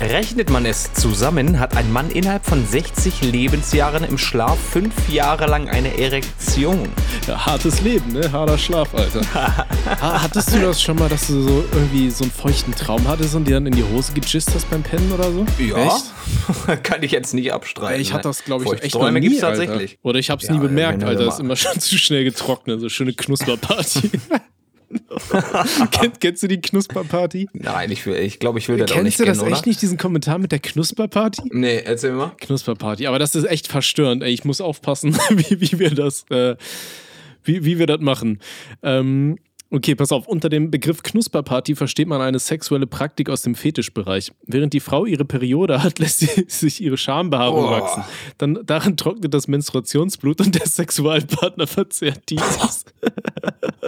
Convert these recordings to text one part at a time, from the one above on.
Rechnet man es zusammen, hat ein Mann innerhalb von 60 Lebensjahren im Schlaf fünf Jahre lang eine Erektion. Ja, hartes Leben, ne? Harter Schlaf, Alter. Ha- Hattest du das schon mal, dass du so irgendwie so einen feuchten Traum hattest und dir dann in die Hose gejist hast beim Pennen oder so? Echt? kann ich jetzt nicht abstreiten. Ich hatte das, glaube ich, echt noch Träume nie, gibt's Alter. tatsächlich. Oder ich hab's Ja, nie bemerkt, Alter. Ist immer schon zu schnell getrocknet. So schöne Knusperparty. Kennt, kennst du die Knusperparty? Nein, ich, will, ich glaube, ich will das auch Kennst nicht du das kennen, echt oder? nicht, diesen Kommentar mit der Knusperparty? Nee, erzähl mal. Knusperparty. Aber das ist echt verstörend. Ey, ich muss aufpassen, wie, wie wir das, äh, wie, wie wir das machen. Ähm, okay, pass auf. Unter dem Begriff Knusperparty versteht man eine sexuelle Praktik aus dem Fetischbereich. Während die Frau ihre Periode hat, lässt sie sich ihre Schambehaarung Boah. wachsen. Dann, darin trocknet das Menstruationsblut und der Sexualpartner verzehrt dieses.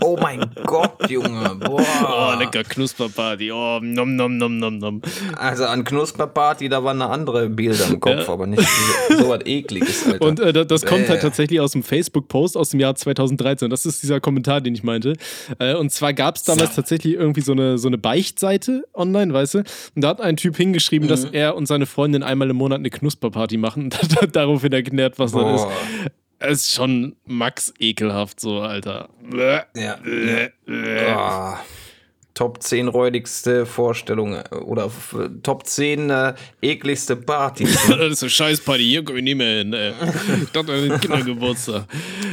Oh mein Gott, Junge. Boah. Oh, lecker Knusperparty. Oh, nom, nom, nom, nom, nom. Also an Knusperparty, da waren eine andere Bilder im Kopf, aber nicht so, so was ekliges, Alter. Und äh, das, das kommt halt tatsächlich aus dem Facebook-Post aus dem Jahr 2013. Das ist dieser Kommentar, den ich meinte. Äh, und zwar gab es damals So. tatsächlich irgendwie so eine, so eine Beichtseite online, weißt du? Und da hat ein Typ hingeschrieben, dass Mhm. er und seine Freundin einmal im Monat eine Knusperparty machen. Und hat daraufhin erklärt, was das ist. Boah. Es ist schon max ekelhaft so, Alter. Bäh, Ja. bäh, bäh. Ah. Top 10 räudigste Vorstellung äh, oder Top 10 äh, ekligste Partys. Das ist eine Scheißparty, hier komme ich nicht mehr hin. Ey. Ich dachte, ist Kindergeburtstag.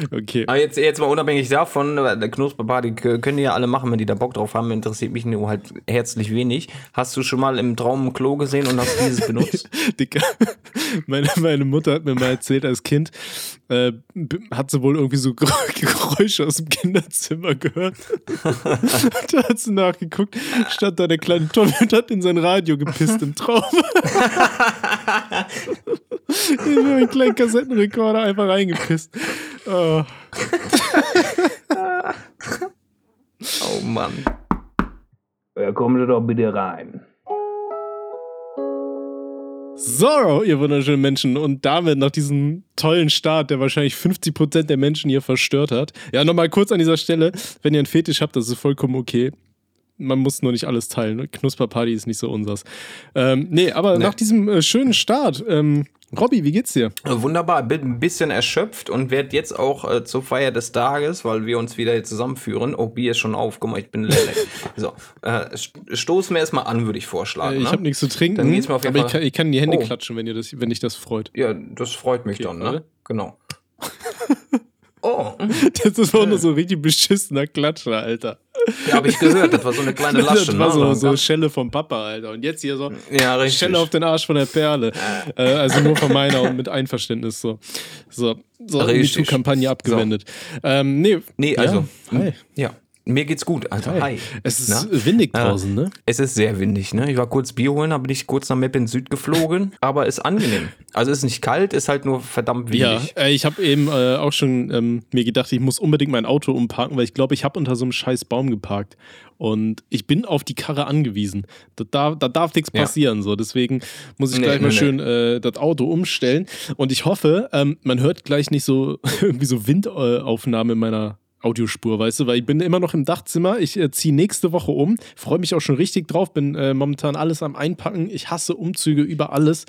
Okay. Aber jetzt, jetzt mal unabhängig davon, äh, der Knusperparty können die ja alle machen, wenn die da Bock drauf haben, interessiert mich nur halt herzlich wenig. Hast du schon mal im Traum ein Klo gesehen und hast dieses benutzt? Dicker. Meine, meine Mutter hat mir mal erzählt, als Kind äh, hat sie wohl irgendwie so Gerä- Geräusche aus dem Kinderzimmer gehört. da hat sie nachgeguckt, stand da der kleine Tommy und hat in sein Radio gepisst im Traum. ich habe einen kleinen Kassettenrekorder einfach reingepisst. Oh. Oh Mann. Ja, kommen Sie doch bitte rein. So, ihr wunderschönen Menschen. Und damit nach diesem tollen Start, der wahrscheinlich 50% der Menschen hier verstört hat. Ja, nochmal kurz an dieser Stelle, wenn ihr einen Fetisch habt, das ist vollkommen okay. Man muss nur nicht alles teilen. Knusperparty ist nicht so unsers. Ähm, nee, aber Nee. nach diesem äh, schönen Start, ähm, Robby, wie geht's dir? Wunderbar, bin ein bisschen erschöpft und werde jetzt auch äh, zur Feier des Tages, weil wir uns wieder hier zusammenführen. Oh, Bier ist schon auf, guck mal, ich bin lelle. so, äh, st- stoßen wir erstmal an, würde ich vorschlagen. Äh, ich ne? habe nichts zu trinken, Dann geht's mir auf jeden aber ich Fall- kann, ich kann in die Hände Oh. klatschen, wenn, ihr das, wenn dich das freut. Ja, das freut mich dann, ne? Genau. oh, Das ist auch nur so richtig beschissener Klatscher, Alter. Ja, habe ich gehört, das war so eine kleine Lasche. das war ne? so, Und so Schelle vom Papa, Alter. Und jetzt hier so ja. Schelle auf den Arsch von der Perle. äh, also nur von meiner und mit Einverständnis so. So, so. MeToo-Kampagne abgewendet. Ähm, nee, Nee, also, Ja, hi. ja, mir geht's gut. Also, hi. Hi. Es ist Na? windig Ja. draußen, ne? Es ist sehr windig, ne? Ich war kurz Bier holen, da bin ich kurz nach Meppen Süd geflogen, aber ist angenehm. Also ist nicht kalt, ist halt nur verdammt Ja, windig. äh, ich habe eben äh, auch schon ähm, mir gedacht, ich muss unbedingt mein Auto umparken, weil ich glaube, ich habe unter so einem scheiß Baum geparkt. Und ich bin auf die Karre angewiesen. Da, darf- da darf nichts Ja. passieren. So. Deswegen muss ich Nee, gleich mal nee, nee. schön äh, das Auto umstellen. Und ich hoffe, ähm, man hört gleich nicht so irgendwie so Windaufnahme in meiner Audiospur, weißt du, weil ich bin immer noch im Dachzimmer. Ich äh, ziehe nächste Woche um, freue mich auch schon richtig drauf, bin äh, momentan alles am Einpacken. Ich hasse Umzüge über alles.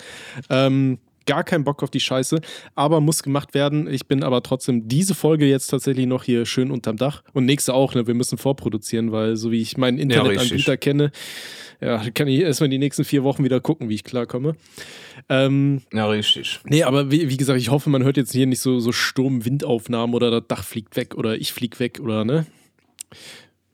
Ähm, gar keinen Bock auf die Scheiße, aber muss gemacht werden. Ich bin aber trotzdem diese Folge jetzt tatsächlich noch hier schön unterm Dach und nächste auch. Ne? Wir müssen vorproduzieren, weil so wie ich meinen Internetanbieter richtig. kenne, ja, kann ich erstmal die nächsten vier Wochen wieder gucken, wie ich klarkomme. Ähm, Ja, richtig. Nee, aber wie, wie gesagt, ich hoffe, man hört jetzt hier nicht so, so Sturm-Windaufnahmen oder das Dach fliegt weg oder ich flieg weg oder ne?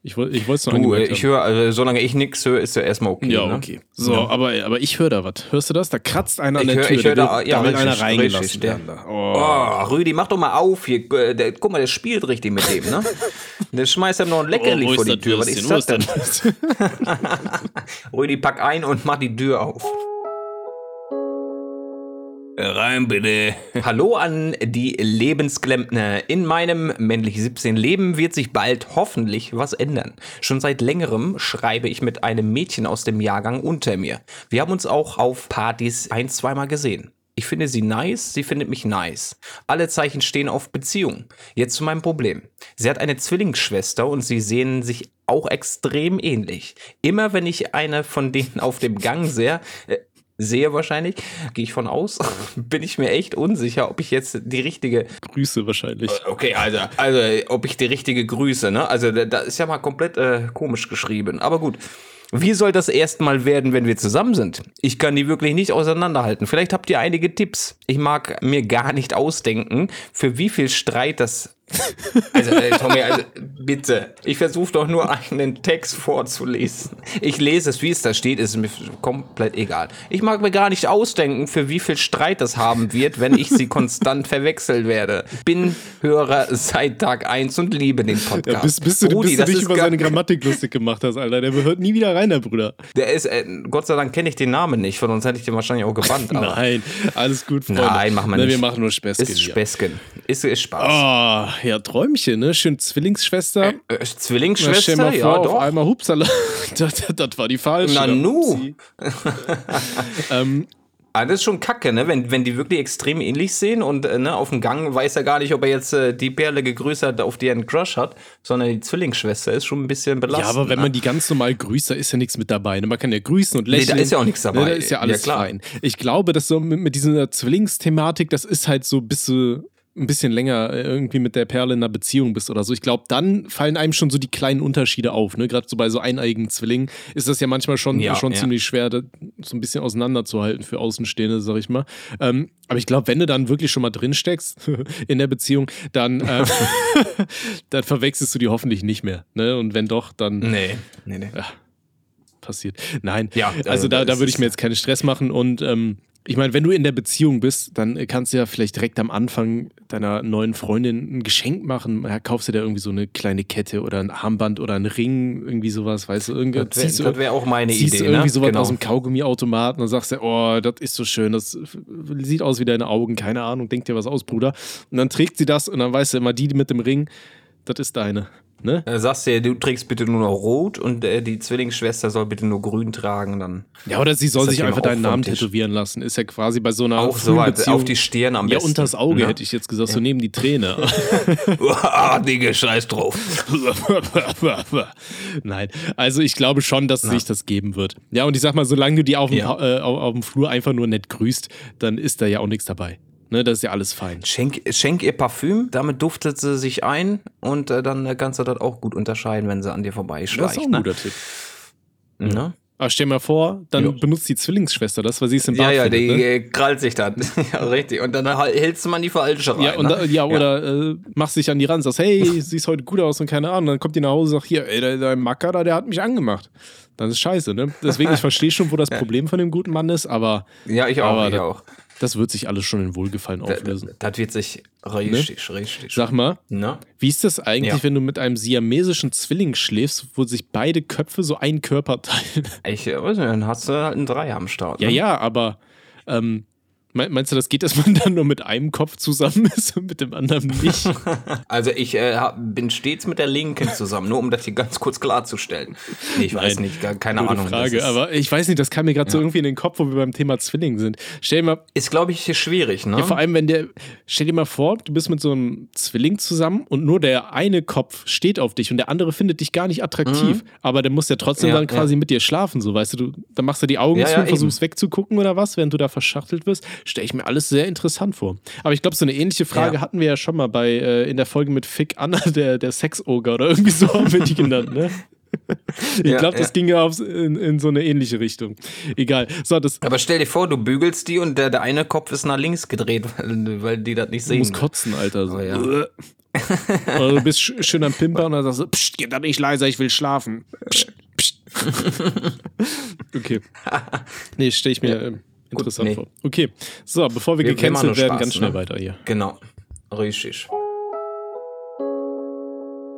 Ich, woll- ich wollte es noch Du, äh, ich höre, also solange ich nichts höre, ist ja erstmal okay. Ja, ne? okay. So, Ja. aber, aber ich höre da was. Hörst du das? Da kratzt einer an Ich der hör- Tür. ich hör da ja, da will einer reingelassen werden. Oh. Oh, Rüdi, mach doch mal auf hier. äh, Der, guck mal, der spielt richtig mit dem, ne? Der schmeißt ihm noch ein Leckerli Oh, vor die Tür. Was ist das denn? Rüdi, pack ein und mach die Tür auf. Rein bitte. Hallo an die Lebensklempner. In meinem männlich 17 Leben wird sich bald hoffentlich was ändern. Schon seit längerem schreibe ich mit einem Mädchen aus dem Jahrgang unter mir. Wir haben uns auch auf Partys ein, zweimal gesehen. Ich finde sie nice, sie findet mich nice. Alle Zeichen stehen auf Beziehung. Jetzt zu meinem Problem. Sie hat eine Zwillingsschwester und sie sehen sich auch extrem ähnlich. Immer wenn ich eine von denen auf dem Gang sehe, äh, sehe wahrscheinlich, gehe ich von aus, bin ich mir echt unsicher, ob ich jetzt die richtige Grüße wahrscheinlich. Okay, also, also ob ich die richtige Grüße, ne? Also da ist ja mal komplett äh, komisch geschrieben. Aber gut. Wie soll das erstmal werden, wenn wir zusammen sind? Ich kann die wirklich nicht auseinanderhalten. Vielleicht habt ihr einige Tipps. Ich mag mir gar nicht ausdenken, für wie viel Streit das also, äh, Tommy, also, bitte. Ich versuche doch nur einen Text vorzulesen. Ich lese es, wie es da steht, ist mir komplett egal. Ich mag mir gar nicht ausdenken, für wie viel Streit das haben wird, wenn ich sie konstant verwechseln werde. Bin Hörer seit Tag 1 und liebe den Podcast. Ja, bis, bis du, Rudi, bis du dich über seine Grammatik lustig gemacht hast, Alter. Der hört nie wieder rein, der Bruder. Der ist, äh, Gott sei Dank kenne ich den Namen nicht, von uns hätte ich den wahrscheinlich auch gebannt. Nein, alles gut, Freunde. Nein, machen wir nicht. wir machen nur Späßchen. Ist Späßchen. Ist, ist Spaß. Oh, ja, Träumchen, ne? Schön Zwillingsschwester. Äh, äh, Zwillingsschwester, Na, ja, vor, doch. Auf einmal Hupsala. das, das, war die falsche. Na nu. ähm, Ah, das ist schon kacke, ne? Wenn, wenn die wirklich extrem ähnlich sehen und äh, ne, auf dem Gang weiß er gar nicht, ob er jetzt äh, die Perle gegrüßt hat, auf die er einen Crush hat, sondern die Zwillingsschwester ist schon ein bisschen belastend. Ja, aber wenn ne? man die ganz normal grüßt, da ist ja nichts mit dabei. Ne? Man kann ja grüßen und lächeln. Nee, da ist ja auch nichts dabei. Ne, da ist ja alles ja, fein. Ich glaube, dass so mit, mit dieser Zwillingsthematik, das ist halt so bis so ein bisschen länger äh, irgendwie mit der Perle in einer Beziehung bist oder so. Ich glaube, dann fallen einem schon so die kleinen Unterschiede auf. Ne? Gerade so bei so eineigen Zwillingen ist das ja manchmal schon, ja, schon ja. ziemlich schwer, so ein bisschen auseinanderzuhalten für Außenstehende, sag ich mal. Ähm, aber ich glaube, wenn du dann wirklich schon mal drin steckst in der Beziehung, dann, äh, dann verwechselst du die hoffentlich nicht mehr. Ne? Und wenn doch, dann. Nee, nee, nee. Ja, passiert. Nein, ja, also, also da, da würde ich mir jetzt keinen Stress machen und ähm, ich meine, wenn du in der Beziehung bist, dann kannst du ja vielleicht direkt am Anfang deiner neuen Freundin ein Geschenk machen. Ja, kaufst du dir irgendwie so eine kleine Kette oder ein Armband oder einen Ring, irgendwie sowas, weißt du? Irgendwie, das wäre wär auch meine ziehst Idee. Ziehst irgendwie ne? sowas genau. aus dem Kaugummiautomaten und sagst dir, oh, das ist so schön, das sieht aus wie deine Augen, keine Ahnung, denk dir was aus, Bruder. Und dann trägt sie das und dann weißt du immer, die mit dem Ring, das ist deine. Ne? Dann sagst du, du trägst bitte nur noch rot und äh, die Zwillingsschwester soll bitte nur grün tragen. Dann ja, oder sie soll sich einfach deinen Namen tätowieren lassen. Ist ja quasi bei so einer auch so Beziehung. auf die Stirn am ja, besten. Ja, unters Auge ja. hätte ich jetzt gesagt, so neben die Träne. ah, Digga, scheiß drauf. Nein, also ich glaube schon, dass Na. sich das geben wird. Ja, und ich sag mal, solange du die auf dem, ja. äh, auf dem Flur einfach nur nett grüßt, dann ist da ja auch nichts dabei. Ne, das ist ja alles fein. Schenk, schenk ihr Parfüm, damit duftet sie sich ein und äh, dann kannst du das auch gut unterscheiden, wenn sie an dir vorbeischleicht. Das ist auch ein ne? guter Tipp. Ne? Aber stell mal vor, dann jo. benutzt die Zwillingsschwester das, weil sie es im Bad Ja, ja, findet, die ne? Äh, krallt sich dann. ja, richtig. Und dann hältst du mal die falsche rein. Ja, und ne? da, ja oder ja. Äh, machst dich an die ran, sagst, hey, siehst heute gut aus und keine Ahnung. Dann kommt die nach Hause und sagt, hier, ey, dein Macker da, der hat mich angemacht. Das ist scheiße, ne? Deswegen, ich verstehe schon, wo das Problem von dem guten Mann ist, aber. Ja, ich auch, aber ich das, auch. Das wird sich alles schon in Wohlgefallen auflösen. Das, das wird sich richtig, ne? richtig. Sag mal, Na? wie ist das eigentlich, ja. wenn du mit einem siamesischen Zwilling schläfst, wo sich beide Köpfe so einen Körper teilen? Ich weiß nicht, dann hast du halt einen Dreier am Start. Ne? Ja, ja, aber ähm, Meinst du, das geht, dass man dann nur mit einem Kopf zusammen ist und mit dem anderen nicht? Also ich äh, bin stets mit der Linken zusammen, nur um das hier ganz kurz klarzustellen. Nee, ich Nein, weiß nicht, keine gute Ahnung. Frage, aber ich weiß nicht, das kam mir gerade ja. so irgendwie in den Kopf, wo wir beim Thema Zwilling sind. Stell dir mal. Ist, glaube ich, schwierig, ne? Ja, vor allem, wenn der. Stell dir mal vor, du bist mit so einem Zwilling zusammen und nur der eine Kopf steht auf dich und der andere findet dich gar nicht attraktiv. Mhm. Aber der muss ja trotzdem ja, dann quasi mit dir schlafen, so weißt du. du dann machst du die Augen zu und versuchst eben. wegzugucken oder was, während du da verschachtelt wirst. Stell ich mir alles sehr interessant vor. Aber ich glaube, so eine ähnliche Frage ja. hatten wir ja schon mal bei äh, in der Folge mit Fick Anna, der, der Sex-Oger oder irgendwie so haben wir die genannt, ne? Ich ja, glaube, das ja. ging ja in, in, so eine ähnliche Richtung. Egal. So, das Aber stell dir vor, du bügelst die und der, der eine Kopf ist nach links gedreht, weil, weil die das nicht sehen. Du musst kotzen, Alter. So. Oh, ja. Oder du bist schön am Pimpern und dann sagst du, pst, geht da nicht leiser, ich will schlafen. Psst, psst. okay. Nee, stell ich mir. Interessant nee. vor. Okay, so, bevor wir, wir gecancelt werden, Spaß, ganz schnell ne? weiter hier. Genau, richtig.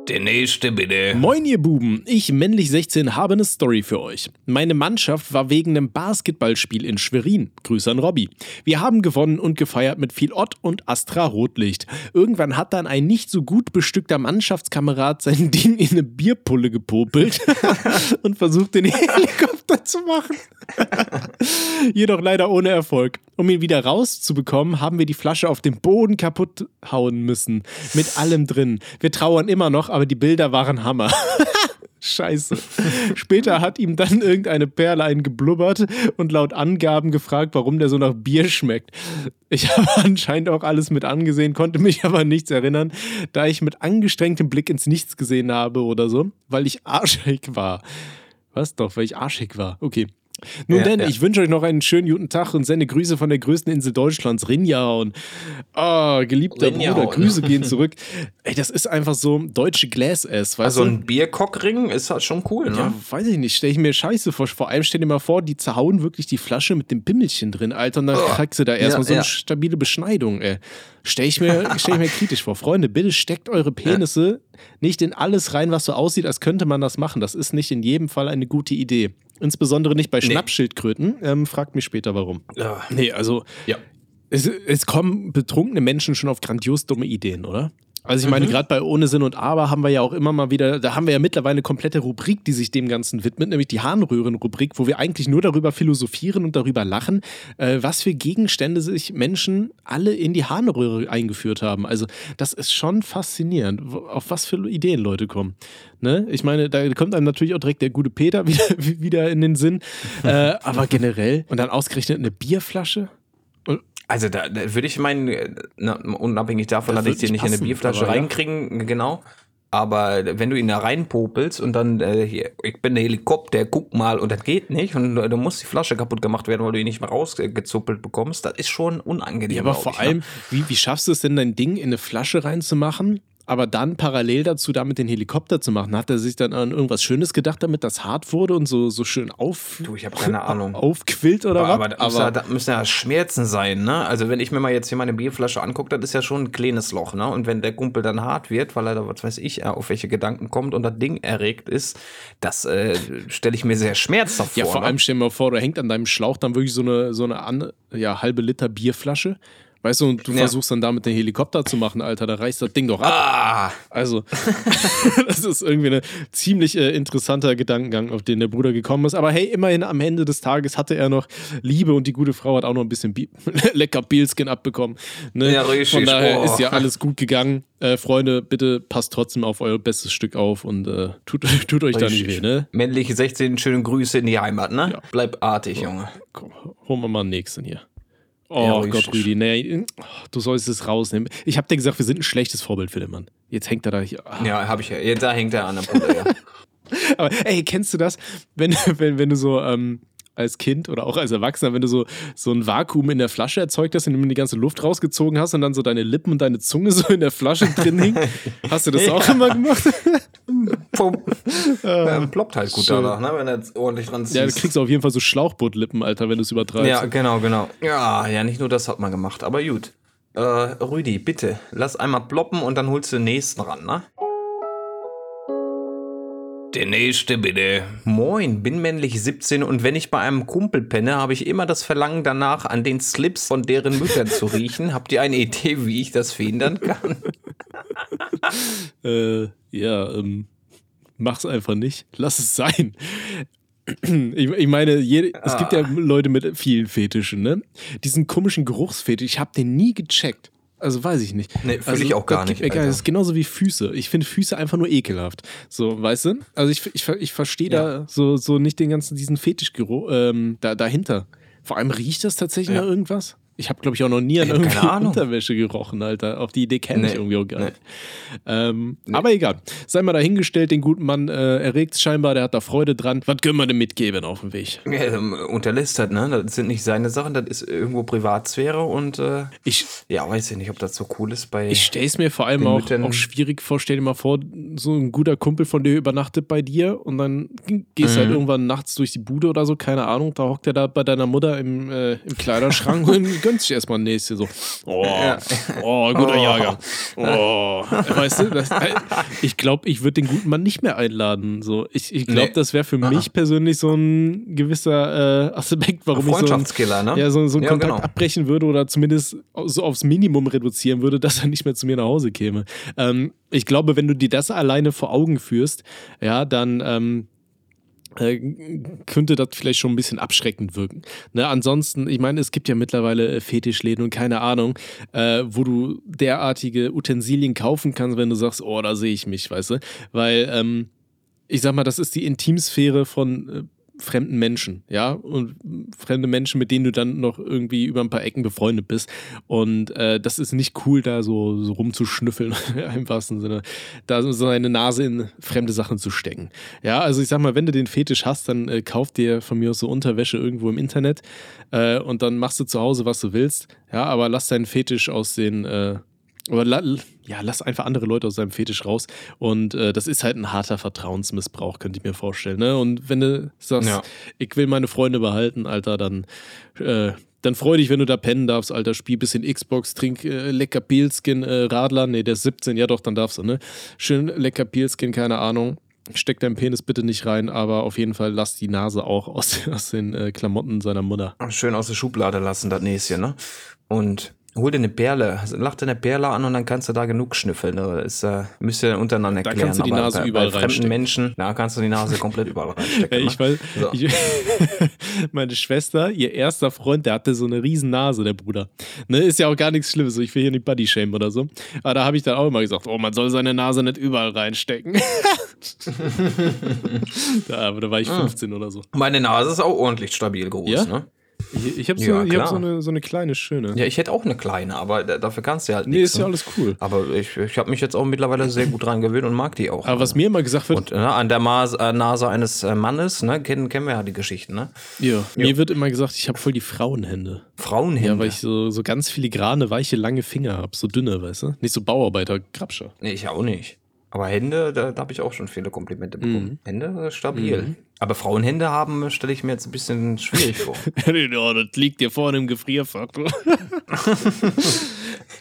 Der nächste bitte. Moin ihr Buben, ich männlich 16 habe eine Story für euch. Meine Mannschaft war wegen einem Basketballspiel in Schwerin. Grüße an Robby. Wir haben gewonnen und gefeiert mit viel Ott und Astra Rotlicht. Irgendwann hat dann ein nicht so gut bestückter Mannschaftskamerad sein Ding in eine Bierpulle gepopelt und versucht den Helikopter zu machen. Jedoch leider ohne Erfolg. Um ihn wieder rauszubekommen, haben wir die Flasche auf dem Boden kaputt hauen müssen. Mit allem drin. Wir trauern immer noch, aber die Bilder waren Hammer. Scheiße. Später hat ihm dann irgendeine Perle eingeblubbert und laut Angaben gefragt, warum der so nach Bier schmeckt. Ich habe anscheinend auch alles mit angesehen, konnte mich aber nichts erinnern, da ich mit angestrengtem Blick ins Nichts gesehen habe oder so, weil ich arschig war. Was doch, weil ich arschig war. Okay. Nun Ja, denn, ja. ich wünsche euch noch einen schönen guten Tag und sende Grüße von der größten Insel Deutschlands, Rinjahauen. Ah, geliebter Rinjahauen. Bruder, Grüße gehen zurück. Ey, das ist einfach so deutsche Glass-Ass, weißt Also du? ein Bierkockring ist halt schon cool, ne? Ja, weiß ich nicht. Stell ich mir scheiße vor. Vor allem stell dir mal vor, die zerhauen wirklich die Flasche mit dem Pimmelchen drin, Alter. Und dann kriegst du da erstmal so eine ja. stabile Beschneidung, ey. Stell ich, mir, stell ich mir kritisch vor. Freunde, bitte steckt eure Penisse nicht in alles rein, was so aussieht, als könnte man das machen. Das ist nicht in jedem Fall eine gute Idee. Insbesondere nicht bei Schnappschildkröten. Ähm, fragt mich später warum. Ja. Nee, also Ja. es, es kommen betrunkene Menschen schon auf grandios dumme Ideen, oder? Also ich meine, Mhm. gerade bei Ohne Sinn und Aber haben wir ja auch immer mal wieder, da haben wir ja mittlerweile eine komplette Rubrik, die sich dem Ganzen widmet, nämlich die Harnröhren-Rubrik, wo wir eigentlich nur darüber philosophieren und darüber lachen, äh, was für Gegenstände sich Menschen alle in die Harnröhre eingeführt haben. Also das ist schon faszinierend, auf was für Ideen Leute kommen. Ne? Ich meine, da kommt einem natürlich auch direkt der gute Peter wieder, wieder in den Sinn. Äh, aber generell, und dann ausgerechnet eine Bierflasche? Also da, da würde ich meinen, äh, na, unabhängig davon, Das dass ich sie nicht in eine Bierflasche aber ja. reinkriegen, genau. Aber wenn du ihn da reinpopelst und dann, äh, hier, ich bin der Helikopter, guck mal, und das geht nicht, und äh, du musst die Flasche kaputt gemacht werden, weil du ihn nicht mehr rausgezuppelt bekommst, das ist schon unangenehm. Ja, aber vor ich, allem, Ne? wie, wie schaffst du es denn, dein Ding in eine Flasche reinzumachen, aber dann parallel dazu damit den Helikopter zu machen? Hat er sich dann an irgendwas Schönes gedacht, damit das hart wurde und so, so schön auf, Du, ich habe keine Ahnung. aufquillt oder Aber, aber was? da, muss ja, da müssen ja Schmerzen sein, ne? Also wenn ich mir mal jetzt hier meine Bierflasche angucke, das ist ja schon ein kleines Loch, ne? Und wenn der Kumpel dann hart wird, weil er da, was weiß ich, äh, auf welche Gedanken kommt und das Ding erregt ist, das äh, stelle ich mir sehr schmerzhaft ja, vor. vor ne? allem stell dir mal vor, da hängt an deinem Schlauch dann wirklich so eine, so eine an, ja, halbe Liter Bierflasche. Weißt du, und du Ja. versuchst dann damit den Helikopter zu machen, Alter, da reißt das Ding doch ab. Ah, Also, das ist irgendwie ein ziemlich äh, interessanter Gedankengang, auf den der Bruder gekommen ist. Aber hey, immerhin am Ende des Tages hatte er noch Liebe und die gute Frau hat auch noch ein bisschen Bi lecker Bielskin abbekommen. Ne? Ja, richtig. Von daher Oh. ist ja alles gut gegangen. Äh, Freunde, bitte passt trotzdem auf euer bestes Stück auf und äh, tut, tut euch da nicht weh, ne? männliche 16, schöne Grüße in die Heimat, ne? Ja. Bleib artig, Junge. Komm, holen wir mal einen nächsten hier. Oh Ja. Gott, Rüdi, nee, oh, du sollst es rausnehmen. Ich hab dir gesagt, wir sind ein schlechtes Vorbild für den Mann. Jetzt hängt er da hier. Ah. Ja, hab ich ja. Da hängt er an der Pulle, ja. Aber ey, kennst du das, wenn, wenn, wenn du so ähm, als Kind oder auch als Erwachsener, wenn du so, so ein Vakuum in der Flasche erzeugt hast, indem du die ganze Luft rausgezogen hast und dann so deine Lippen und deine Zunge so in der Flasche drin hing? Hast du das auch immer gemacht? Pum. ja, ploppt halt gut schön. danach, ne? Wenn er jetzt ordentlich dran zieht. Ja, du kriegst auf jeden Fall so Schlauchbootlippen, Alter, wenn du es übertreibst. Ja, genau, genau. Ja, ja, nicht nur das hat man gemacht, aber gut. Äh, Rüdi, bitte, lass einmal ploppen und dann holst du den nächsten ran, ne? Der nächste bitte. Moin, bin männlich 17 und wenn ich bei einem Kumpel penne, habe ich immer das Verlangen danach, an den Slips von deren Müttern zu riechen. Habt ihr eine Idee, wie ich das verhindern kann? Äh, ja, ähm, mach's einfach nicht. Lass es sein. Ich, ich meine, jede, es gibt ja Leute mit vielen Fetischen, ne? Diesen komischen Geruchsfetisch, ich habe den nie gecheckt. Also weiß ich nicht. Nee, fühl also, ich auch gar das nicht, Alter. Das ist genauso wie Füße. Ich finde Füße einfach nur ekelhaft. So, weißt du? Also ich, ich, ich verstehe da so, so nicht den ganzen, diesen Fetischgeruch ähm, da, dahinter. Vor allem riecht das tatsächlich Ja. nach irgendwas? Ich habe, glaube ich, auch noch nie an Ich keine irgendwie. Unterwäsche gerochen, Alter. Auf die Idee ich Nee, irgendwie auch gar nee. nicht. Ähm, Aber egal. Sei mal dahingestellt, den guten Mann äh, erregt scheinbar, der hat da Freude dran. Was können wir dem mitgeben auf dem Weg? Ja, ähm, unterlässt das, ne? Das sind nicht seine Sachen, das ist irgendwo Privatsphäre und äh, Ich, ja, weiß ich nicht, ob das so cool ist bei. ich stelle es mir vor allem auch, auch schwierig vor. Stell dir mal vor, so ein guter Kumpel von dir übernachtet bei dir und dann gehst du Mhm. halt irgendwann nachts durch die Bude oder so, keine Ahnung. Da hockt er da bei deiner Mutter im, äh, im Kleiderschrank und gönnt sich erstmal ein nächstes. So, oh, oh guter Oh. Jahrgang. Oh. Weißt du, das, ich glaube, ich würde den guten Mann nicht mehr einladen. So, ich ich glaube, Nee. das wäre für mich persönlich so ein gewisser äh, Aspekt, warum ich so ein, Freundschaftskiller, ne? ja, so, so einen Ja, Kontakt genau. abbrechen würde oder zumindest so aufs Minimum reduzieren würde, dass er nicht mehr zu mir nach Hause käme. Ähm, ich glaube, wenn du dir das alleine vor Augen führst, ja, dann ähm, äh, könnte das vielleicht schon ein bisschen abschreckend wirken. Ne, ansonsten, ich meine, es gibt ja mittlerweile äh, Fetischläden und keine Ahnung, äh, wo du derartige Utensilien kaufen kannst, wenn du sagst, oh, da sehe ich mich, weißt du? Weil, ähm, ich sag mal, das ist die Intimsphäre von äh, fremden Menschen, ja, und fremde Menschen, mit denen du dann noch irgendwie über ein paar Ecken befreundet bist. Und äh, das ist nicht cool, da so, so rumzuschnüffeln, im wahrsten Sinne, da so eine Nase in fremde Sachen zu stecken. Ja, also ich sag mal, wenn du den Fetisch hast, dann äh, kauf dir von mir aus so Unterwäsche irgendwo im Internet äh, und dann machst du zu Hause, was du willst. Ja, aber lass deinen Fetisch aus den aber la, ja, lass einfach andere Leute aus seinem Fetisch raus. Und äh, das ist halt ein harter Vertrauensmissbrauch, könnte ich mir vorstellen. Ne? Und wenn du sagst, ja. ich will meine Freunde behalten, Alter, dann, äh, dann freu dich, wenn du da pennen darfst, Alter. Spiel bisschen Xbox, trink äh, lecker Peelskin, äh, Radler. Nee, der ist 17, ja doch, dann darfst du, ne? Schön lecker Peelskin, keine Ahnung. Steck deinen Penis bitte nicht rein, aber auf jeden Fall lass die Nase auch aus, aus den äh, Klamotten seiner Mutter. Schön aus der Schublade lassen, das Näschen, ne? Und hol dir eine Perle, lach dir eine Perle an und dann kannst du da genug schnüffeln. Das äh, müsst ihr untereinander erklären. Da kannst du die Nase bei, überall bei fremden Menschen, da kannst du die Nase komplett überall reinstecken. ich weiß, so. ich, meine Schwester, ihr erster Freund, der hatte so eine riesen Nase, der Bruder. Ne, ist ja auch gar nichts Schlimmes, ich will hier nicht Body Shame oder so. Aber da habe ich dann auch immer gesagt, oh, man soll seine Nase nicht überall reinstecken. da, aber da war ich 15 ah. oder so. Meine Nase ist auch ordentlich stabil groß, ja? ne? Ich, ich habe so, ja, hab so, eine, so eine kleine, schöne. Ja, ich hätte auch eine kleine, aber dafür kannst du ja halt nichts. Nee, ist ja ne? alles cool. Aber ich, ich habe mich jetzt auch mittlerweile sehr gut dran gewöhnt und mag die auch. Aber was mir immer gesagt wird. Und ne, an der Mas äh, Nase eines äh, Mannes, ne, kennen, kennen wir ja die Geschichten, ne? Ja, jo. mir wird immer gesagt, ich habe voll die Frauenhände. Frauenhände? Ja, weil ich so, so ganz filigrane, weiche, lange Finger habe. So dünne, weißt du? Nicht so Bauarbeiter, Grabscher. Nee, ich auch nicht. Aber Hände, da, da habe ich auch schon viele Komplimente bekommen. Mhm. Hände, stabil. Mhm. Aber Frauenhände haben, stelle ich mir jetzt ein bisschen schwierig vor. ja, das liegt dir vorne im Gefrierfach.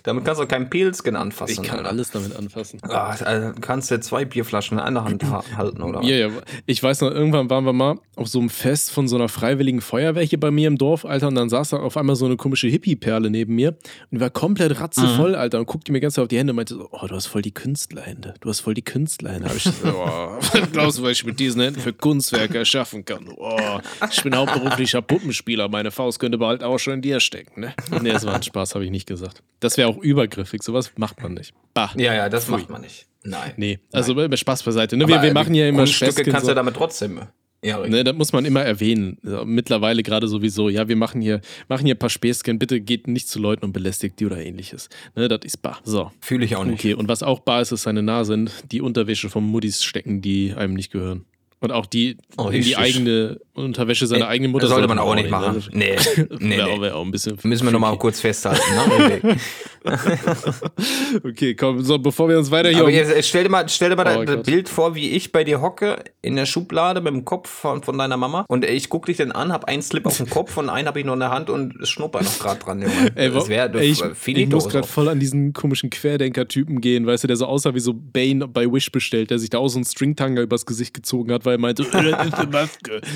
damit kannst du keinen Pilzgen anfassen. Ich kann oder? alles damit anfassen. Ach, also kannst du zwei Bierflaschen in einer Hand halten, oder? Ja, ja. Ich weiß noch, irgendwann waren wir mal auf so einem Fest von so einer freiwilligen Feuerwehr hier bei mir im Dorf, Alter, und dann saß da auf einmal so eine komische Hippie-Perle neben mir und war komplett ratzevoll, mhm. Alter, und guckte mir ganz auf die Hände und meinte so, oh, du hast voll die Künstlerhände. Du hast voll die Künstlerhände. Hab ich so, oh, glaubst du, was ich mit diesen Händen für Kunstwerke erschaffen kann? Oh, ich bin hauptberuflicher Puppenspieler, meine Faust könnte bald auch schon in dir stecken, ne? Nee, das war ein Spaß, habe ich nicht gesagt. Das wäre auch übergriffig, sowas macht man nicht. Bah. Ja, ja, das Pfui. macht man nicht. Nein. Nee, also Nein. Spaß beiseite. Ne? Wir, wir machen ja immer Stücke kannst du damit trotzdem ja, ne, das muss man immer erwähnen. Mittlerweile gerade sowieso. Ja, wir machen hier, machen hier ein paar Späßchen. Bitte geht nicht zu Leuten und belästigt die oder ähnliches. Ne, das ist bar. So. Fühle ich auch nicht. Okay, und was auch bar ist, ist seine Nase die Unterwäsche von Muttis stecken, die einem nicht gehören. Und auch die oh, die eigene Unterwäsche seiner eigenen Mutter. Das sollte man auch nicht machen. Also, nee, nee, nee. Auch ein bisschen Müssen wir nochmal kurz festhalten. Ne? okay, komm, so, bevor wir uns weiter hier. Aber jetzt, stell dir mal, stell dir mal oh, das Bild vor, wie ich bei dir hocke, in der Schublade mit dem Kopf von, von deiner Mama. Und ich guck dich dann an, hab einen Slip auf dem Kopf und einen habe ich noch in der Hand und es schnupper noch gerade dran. Junge. Ey, das wär, ey, ich, ich muss gerade voll an diesen komischen Querdenker-Typen gehen, weißt du, der so aussah wie so Bane bei Wish bestellt, der sich da auch so einen Stringtanger übers Gesicht gezogen hat, weil er meinte, das ist eine Maske.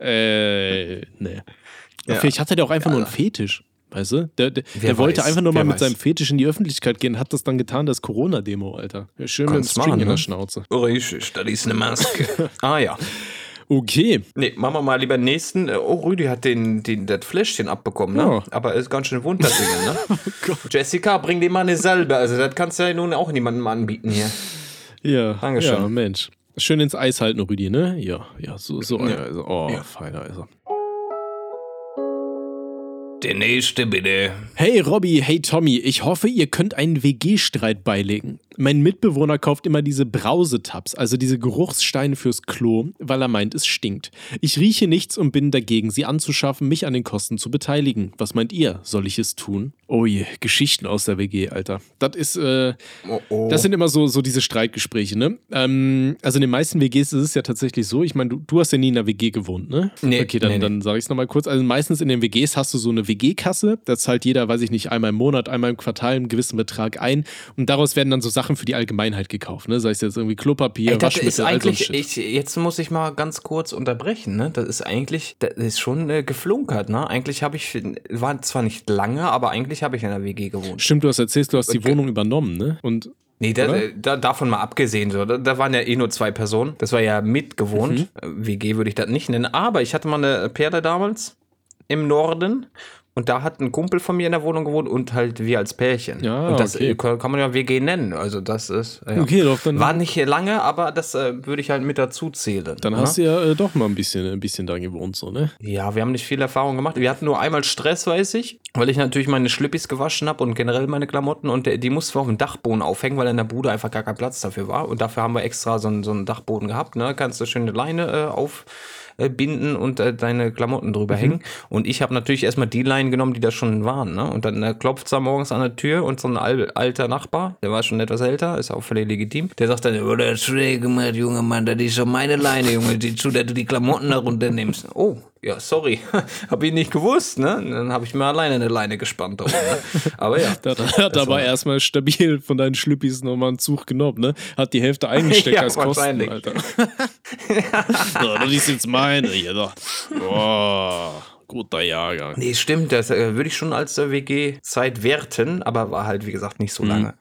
Äh, nee. Ja. Vielleicht hatte der auch einfach ja. nur einen Fetisch. Weißt du? Der, der, der wollte einfach nur mal mit weiß. seinem Fetisch in die Öffentlichkeit gehen, hat das dann getan, das Corona-Demo, Alter. Schön Kannst mit dem String machen, in der ne? Schnauze. Richtig, das ist eine Maske. ah ja. Okay. Nee, machen wir mal lieber den nächsten. Oh, Rüdi hat den, den, das Fläschchen abbekommen, ne? Oh. Aber ist ganz schön wund, das Ding, ne? oh Jessica, bring dir mal eine Salbe. Also, das kannst du ja nun auch niemandem anbieten hier. Ja, Dankeschön. ja, Mensch. Schön ins Eis halten, Rüdi, ne? Ja, ja, so, so. Ja. Also, oh, ja. feiner ist er. Der nächste bitte. Hey Robby, hey Tommy, ich hoffe, ihr könnt einen WG-Streit beilegen. Mein Mitbewohner kauft immer diese Brausetabs, also diese Geruchssteine fürs Klo, weil er meint, es stinkt. Ich rieche nichts und bin dagegen, sie anzuschaffen, mich an den Kosten zu beteiligen. Was meint ihr? Soll ich es tun? Oh je, Geschichten aus der WG, Alter. Das ist, äh, oh, oh. das sind immer so, so diese Streitgespräche, ne? Ähm, also in den meisten WGs ist es ja tatsächlich so, ich meine, du, du hast ja nie in einer WG gewohnt, ne? Nee. Okay, dann, nee, dann sage ich es nochmal kurz. Also meistens in den WGs hast du so eine WG-Kasse, da zahlt jeder, weiß ich nicht, einmal im Monat, einmal im Quartal einen gewissen Betrag ein und daraus werden dann so Sachen für die Allgemeinheit gekauft, ne? Sei es jetzt irgendwie Klopapier, Ey, das Waschmittel, ist eigentlich, ich, jetzt muss ich mal ganz kurz unterbrechen, ne? Das ist eigentlich, das ist schon äh, geflunkert, ne? Eigentlich habe ich, war zwar nicht lange, aber eigentlich habe ich in einer WG gewohnt. Stimmt, du hast erzählt, du hast die Wohnung übernommen, ne? Und Nee, da, da, davon mal abgesehen, so, da, da, waren ja eh nur zwei Personen. Das war ja mitgewohnt. Mhm. WG würde ich das nicht nennen. Aber ich hatte mal eine Perle damals im Norden und da hat ein Kumpel von mir in der Wohnung gewohnt und halt wir als Pärchen. Ja, und das okay. kann man ja WG nennen. Also das ist. Ja. Okay, doch, dann- War nicht lange, aber das äh, würde ich halt mit dazu zählen. Dann ne? hast du ja äh, doch mal ein bisschen, ein bisschen da gewohnt, so, ne? Ja, wir haben nicht viel Erfahrung gemacht. Wir hatten nur einmal Stress, weiß ich, weil ich natürlich meine Schlippis gewaschen habe und generell meine Klamotten und die mussten wir auf dem Dachboden aufhängen, weil in der Bude einfach gar kein Platz dafür war. Und dafür haben wir extra so einen, so einen Dachboden gehabt, ne? Kannst du schön eine Leine äh, auf äh, binden und äh, deine Klamotten drüber hängen. Und ich habe natürlich erstmal die Leinen genommen, die da schon waren. Ne? Und dann äh, klopft er morgens an der Tür und so ein al alter Nachbar, der war schon etwas älter, ist auch völlig legitim, der sagt dann, oh, das ist schräg gemacht, Junge Mann, das ist schon meine Leine, Junge, die zu, dass du die Klamotten da runternimmst. Oh, ja, sorry, habe ich nicht gewusst, ne? Dann habe ich mir alleine eine Leine gespannt. Darum, ne? Aber ja. Da hat aber erstmal stabil von deinen Schlüppis nochmal einen Zug genommen, ne? Hat die Hälfte eingesteckt Ja, als Kosten. Alter. so, das ist jetzt meine hier doch. Boah, guter Jahrgang. Nee, stimmt, das äh, würde ich schon als äh, WG-Zeit werten, aber war halt, wie gesagt, nicht so lange.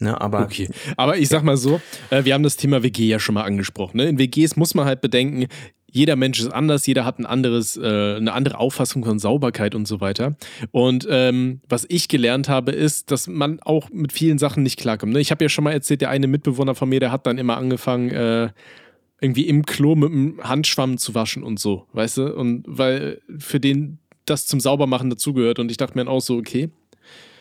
Ne, aber Okay. Aber ich sag mal so, äh, wir haben das Thema WG ja schon mal angesprochen. Ne? In WGs muss man halt bedenken, jeder Mensch ist anders, jeder hat ein anderes, äh, eine andere Auffassung von Sauberkeit und so weiter. Und ähm, was ich gelernt habe, ist, dass man auch mit vielen Sachen nicht klarkommt. Ne? Ich habe ja schon mal erzählt, der eine Mitbewohner von mir, der hat dann immer angefangen, äh, irgendwie im Klo mit dem Handschwamm zu waschen und so, weißt du? Und weil für den das zum Saubermachen dazugehört. Und ich dachte mir dann auch so, okay,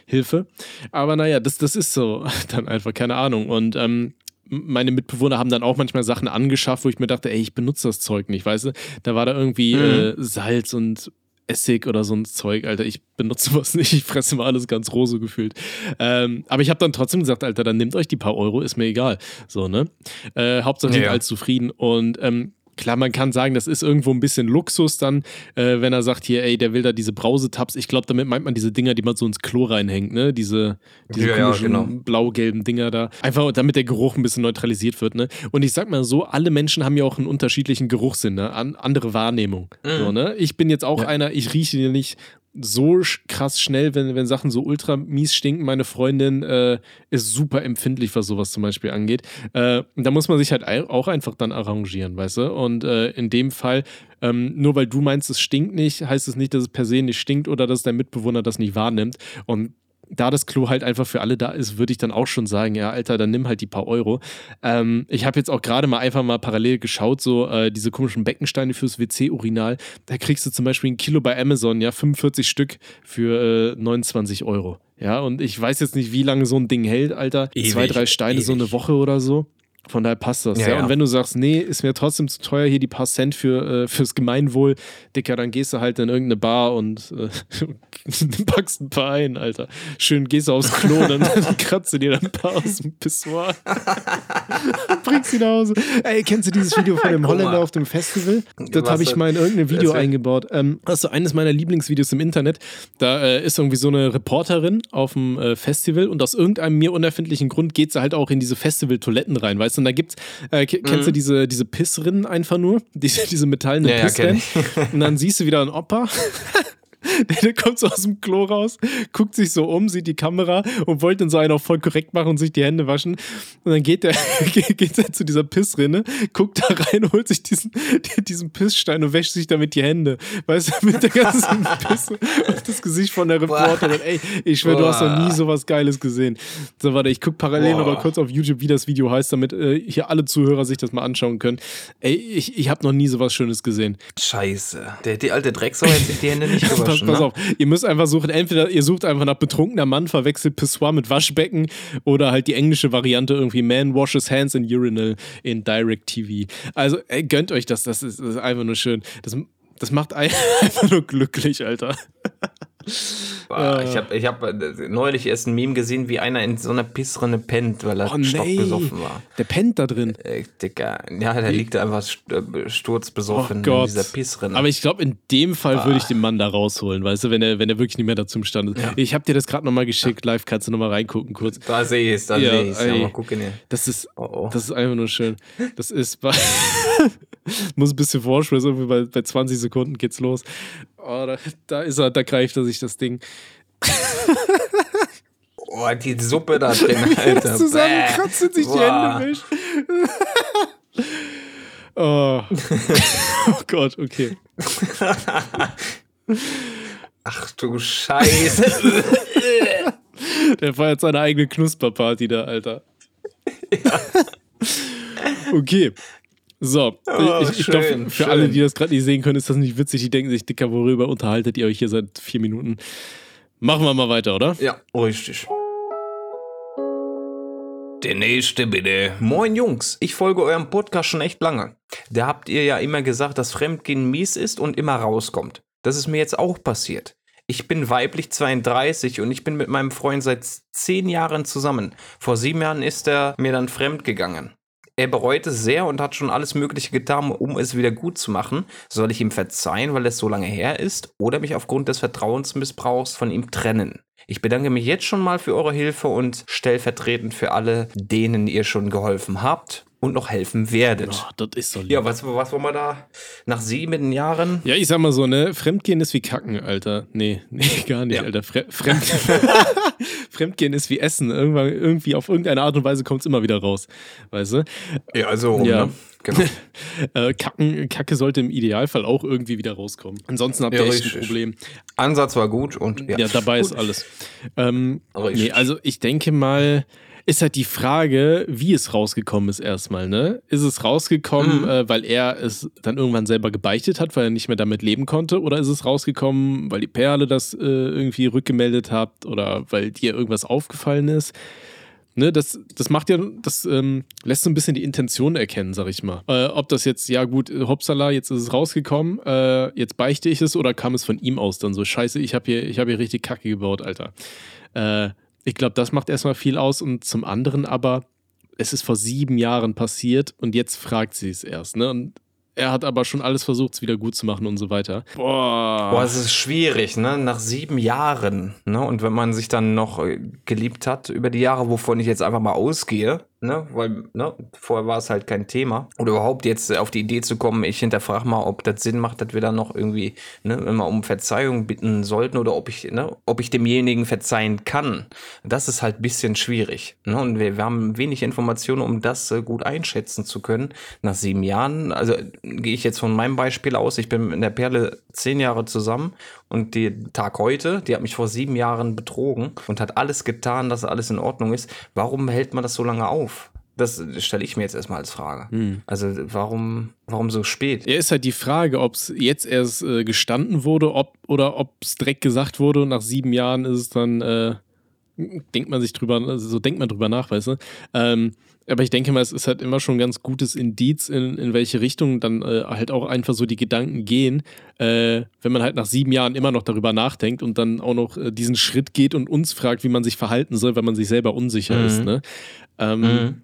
Hilfe. Aber naja, das, das ist so dann einfach, keine Ahnung. Und ähm, meine Mitbewohner haben dann auch manchmal Sachen angeschafft, wo ich mir dachte, ey, ich benutze das Zeug nicht, weißt du? Da war da irgendwie äh, Salz und Essig oder so ein Zeug, Alter, ich benutze was nicht, ich fresse mal alles ganz rose gefühlt. Ähm, aber ich habe dann trotzdem gesagt, Alter, dann nehmt euch die paar Euro, ist mir egal. So, ne? Äh, Hauptsache, Ja. seid alle zufrieden. Und ähm, Klar, man kann sagen, das ist irgendwo ein bisschen Luxus dann, äh, wenn er sagt, hier, ey, der will da diese Brausetabs. Ich glaube, damit meint man diese Dinger, die man so ins Klo reinhängt, ne? Diese, diese Ja, ja, komischen genau. blau-gelben Dinger da. Einfach damit der Geruch ein bisschen neutralisiert wird, ne? Und ich sag mal so, alle Menschen haben ja auch einen unterschiedlichen Geruchssinn, ne? An, andere Wahrnehmung. So, ne? Ich bin jetzt auch einer, ich rieche hier nicht so krass schnell, wenn, wenn Sachen so ultra mies stinken. Meine Freundin äh, ist super empfindlich, was sowas zum Beispiel angeht. Äh, da muss man sich halt auch einfach dann arrangieren, weißt du? Und äh, in dem Fall, ähm, nur weil du meinst, es stinkt nicht, heißt es nicht, dass es per se nicht stinkt oder dass dein Mitbewohner das nicht wahrnimmt. Und da das Klo halt einfach für alle da ist, würde ich dann auch schon sagen, ja, Alter, dann nimm halt die paar Euro. Ähm, ich habe jetzt auch gerade mal einfach mal parallel geschaut, so äh, diese komischen Beckensteine fürs WC-Urinal. Da kriegst du zum Beispiel ein Kilo bei Amazon, ja, 45 Stück für äh, 29 Euro. Ja, und ich weiß jetzt nicht, wie lange so ein Ding hält, Alter. Ewig, Zwei, drei Steine, so eine ewig. Woche oder so. Von daher passt das. Ja, Ja. Und wenn du sagst, nee, ist mir trotzdem zu teuer, hier die paar Cent für, äh, fürs Gemeinwohl, Dicker, dann gehst du halt in irgendeine Bar und äh, packst ein paar ein, Alter. Schön gehst du aufs Klo, dann kratzt du dir dann ein paar aus dem Pissoir. Bringst sie nach Hause. Ey, kennst du dieses Video von dem. Holländer auf dem Festival? Das habe ich mal in irgendein Video eingebaut. Ähm, das ist so eines meiner Lieblingsvideos im Internet. Da äh, ist irgendwie so eine Reporterin auf dem äh, Festival und aus irgendeinem mir unerfindlichen Grund geht sie halt auch in diese Festival-Toiletten rein, weißt du? Und da gibt's, äh, ke- kennst du diese, diese Pissrinnen einfach nur? Diese, diese metallenen Mhm. Ja, ja, Pissrinnen. und dann siehst du wieder einen Opa. Der, der kommt so aus dem Klo raus, guckt sich so um, sieht die Kamera und wollte dann so einen auch voll korrekt machen und sich die Hände waschen. Und dann geht der, geht der zu dieser Pissrinne, guckt da rein, holt sich diesen, diesen Pissstein und wäscht sich damit die Hände. Weißt du, mit der ganzen Pisse auf das Gesicht von der Reporterin. Ey, ich schwör, du hast noch nie sowas Geiles gesehen. So, warte, ich guck parallel Boah. noch mal kurz auf YouTube, wie das Video heißt, damit äh, hier alle Zuhörer sich das mal anschauen können. Ey, ich, ich habe noch nie sowas Schönes gesehen. Scheiße. Der, die alte Drecksau hat sich die Hände nicht Pass, pass ne? auf, ihr müsst einfach suchen, entweder ihr sucht einfach nach betrunkener Mann, verwechselt Pissoir mit Waschbecken oder halt die englische Variante irgendwie Man washes hands in urinal in Direct TV. Also ey, gönnt euch das, das ist, das ist einfach nur schön. Das, das macht ein- einfach nur glücklich, Alter. Boah, Ich habe ich hab äh, neulich erst ein Meme gesehen, wie einer in so einer Pissrinne pennt, weil er Oh nee, stockbesoffen war. der pennt da drin. Ey, Dicker. Ja, der liegt da einfach äh, sturzbesoffen Oh in dieser Pissrinne. Aber ich glaube, in dem Fall würde ich den Mann da rausholen, weißt du, wenn er, wenn er wirklich nicht mehr dazu imstande ist. Ich habe dir das gerade nochmal geschickt, live kannst du nochmal reingucken kurz. da sehe ich es, da Ja, sehe ich es. Ja, mal gucken hier. Das ist, Oh, oh. das ist einfach nur schön. Das ist bei. Muss ein bisschen vorspielen, so irgendwie bei, bei 20 Sekunden geht's los. Oh, da, da ist er, da greift er sich das Ding. Oh, die Suppe da drin, Alter. Zusammenkratzt und sich die Boah. Hände wäscht. oh. oh Gott, okay. Ach du Scheiße. Der feiert seine eigene Knusperparty da, Alter. Ja. okay. So, oh, ich, ich glaube, für schön. alle, die das gerade nicht sehen können, ist das nicht witzig. Die denken sich, Dicker, worüber unterhaltet ihr euch hier seit vier Minuten? Machen wir mal weiter, oder? Ja, richtig. Der nächste bitte. Moin Jungs, ich folge eurem Podcast schon echt lange. Da habt ihr ja immer gesagt, dass Fremdgehen mies ist und immer rauskommt. Das ist mir jetzt auch passiert. Ich bin weiblich 32 und ich bin mit meinem Freund seit zehn Jahren zusammen. Vor sieben Jahren ist er mir dann fremd gegangen. Er bereut es sehr und hat schon alles Mögliche getan, um es wieder gut zu machen. Soll ich ihm verzeihen, weil es so lange her ist, oder mich aufgrund des Vertrauensmissbrauchs von ihm trennen? Ich bedanke mich jetzt schon mal für eure Hilfe und stellvertretend für alle, denen ihr schon geholfen habt und noch helfen werdet. Oh, das ist so lieb. Ja, was, was wollen wir da nach sieben Jahren? Ja, ich sag mal so, ne? Fremdgehen ist wie Kacken, Alter. Nee, nee, gar nicht, ja. Alter. Fre Fremd Fremdgehen ist wie Essen. Irgendwann, irgendwie auf irgendeine Art und Weise kommt es immer wieder raus. Weißt du? Ja, also, ja. Ne? Genau. äh, Kacken, Kacke sollte im Idealfall auch irgendwie wieder rauskommen. Ansonsten habt ihr ja, echt ein Problem. Ansatz war gut und ja, ja dabei gut. ist alles. Ähm, nee, also ich denke mal, ist halt die Frage, wie es rausgekommen ist erstmal, ne? Ist es rausgekommen, mhm. äh, weil er es dann irgendwann selber gebeichtet hat, weil er nicht mehr damit leben konnte? Oder ist es rausgekommen, weil die Perle das äh, irgendwie rückgemeldet hat oder weil dir irgendwas aufgefallen ist? Ne, das, das macht ja, das ähm, lässt so ein bisschen die Intention erkennen, sag ich mal. Äh, ob das jetzt, ja gut, hoppsala, jetzt ist es rausgekommen, äh, jetzt beichte ich es oder kam es von ihm aus dann so, scheiße, ich habe hier, hab hier richtig Kacke gebaut, Alter. Äh, ich glaube, das macht erstmal viel aus und zum anderen aber, es ist vor sieben Jahren passiert und jetzt fragt sie es erst, ne? Und er hat aber schon alles versucht, es wieder gut zu machen und so weiter. Boah. Boah, es ist schwierig, ne? Nach sieben Jahren, ne? Und wenn man sich dann noch äh, geliebt hat über die Jahre, wovon ich jetzt einfach mal ausgehe, ne, weil ne, vorher war es halt kein Thema. Oder überhaupt jetzt auf die Idee zu kommen, ich hinterfrage mal, ob das Sinn macht, dass wir dann noch irgendwie ne, immer um Verzeihung bitten sollten oder ob ich, ne, ob ich demjenigen verzeihen kann. Das ist halt bisschen schwierig. Ne? Und wir, wir haben wenig Informationen, um das äh, gut einschätzen zu können. Nach sieben Jahren, also gehe ich jetzt von meinem Beispiel aus, ich bin mit der Perle zehn Jahre zusammen und die Tag heute, die hat mich vor sieben Jahren betrogen und hat alles getan, dass alles in Ordnung ist. Warum hält man das so lange auf? Das stelle ich mir jetzt erstmal als Frage. Hm. Also warum, warum so spät? Ja, ist halt die Frage, ob es jetzt erst äh, gestanden wurde ob, oder ob es direkt gesagt wurde und nach sieben Jahren ist es dann, äh, denkt man sich drüber, so denkt man drüber nach, weißt du. Ähm, aber ich denke mal, es ist halt immer schon ein ganz gutes Indiz, in, in welche Richtung dann äh, halt auch einfach so die Gedanken gehen, äh, wenn man halt nach sieben Jahren immer noch darüber nachdenkt und dann auch noch äh, diesen Schritt geht und uns fragt, wie man sich verhalten soll, wenn man sich selber unsicher mhm. ist. Ne? Ähm, mhm.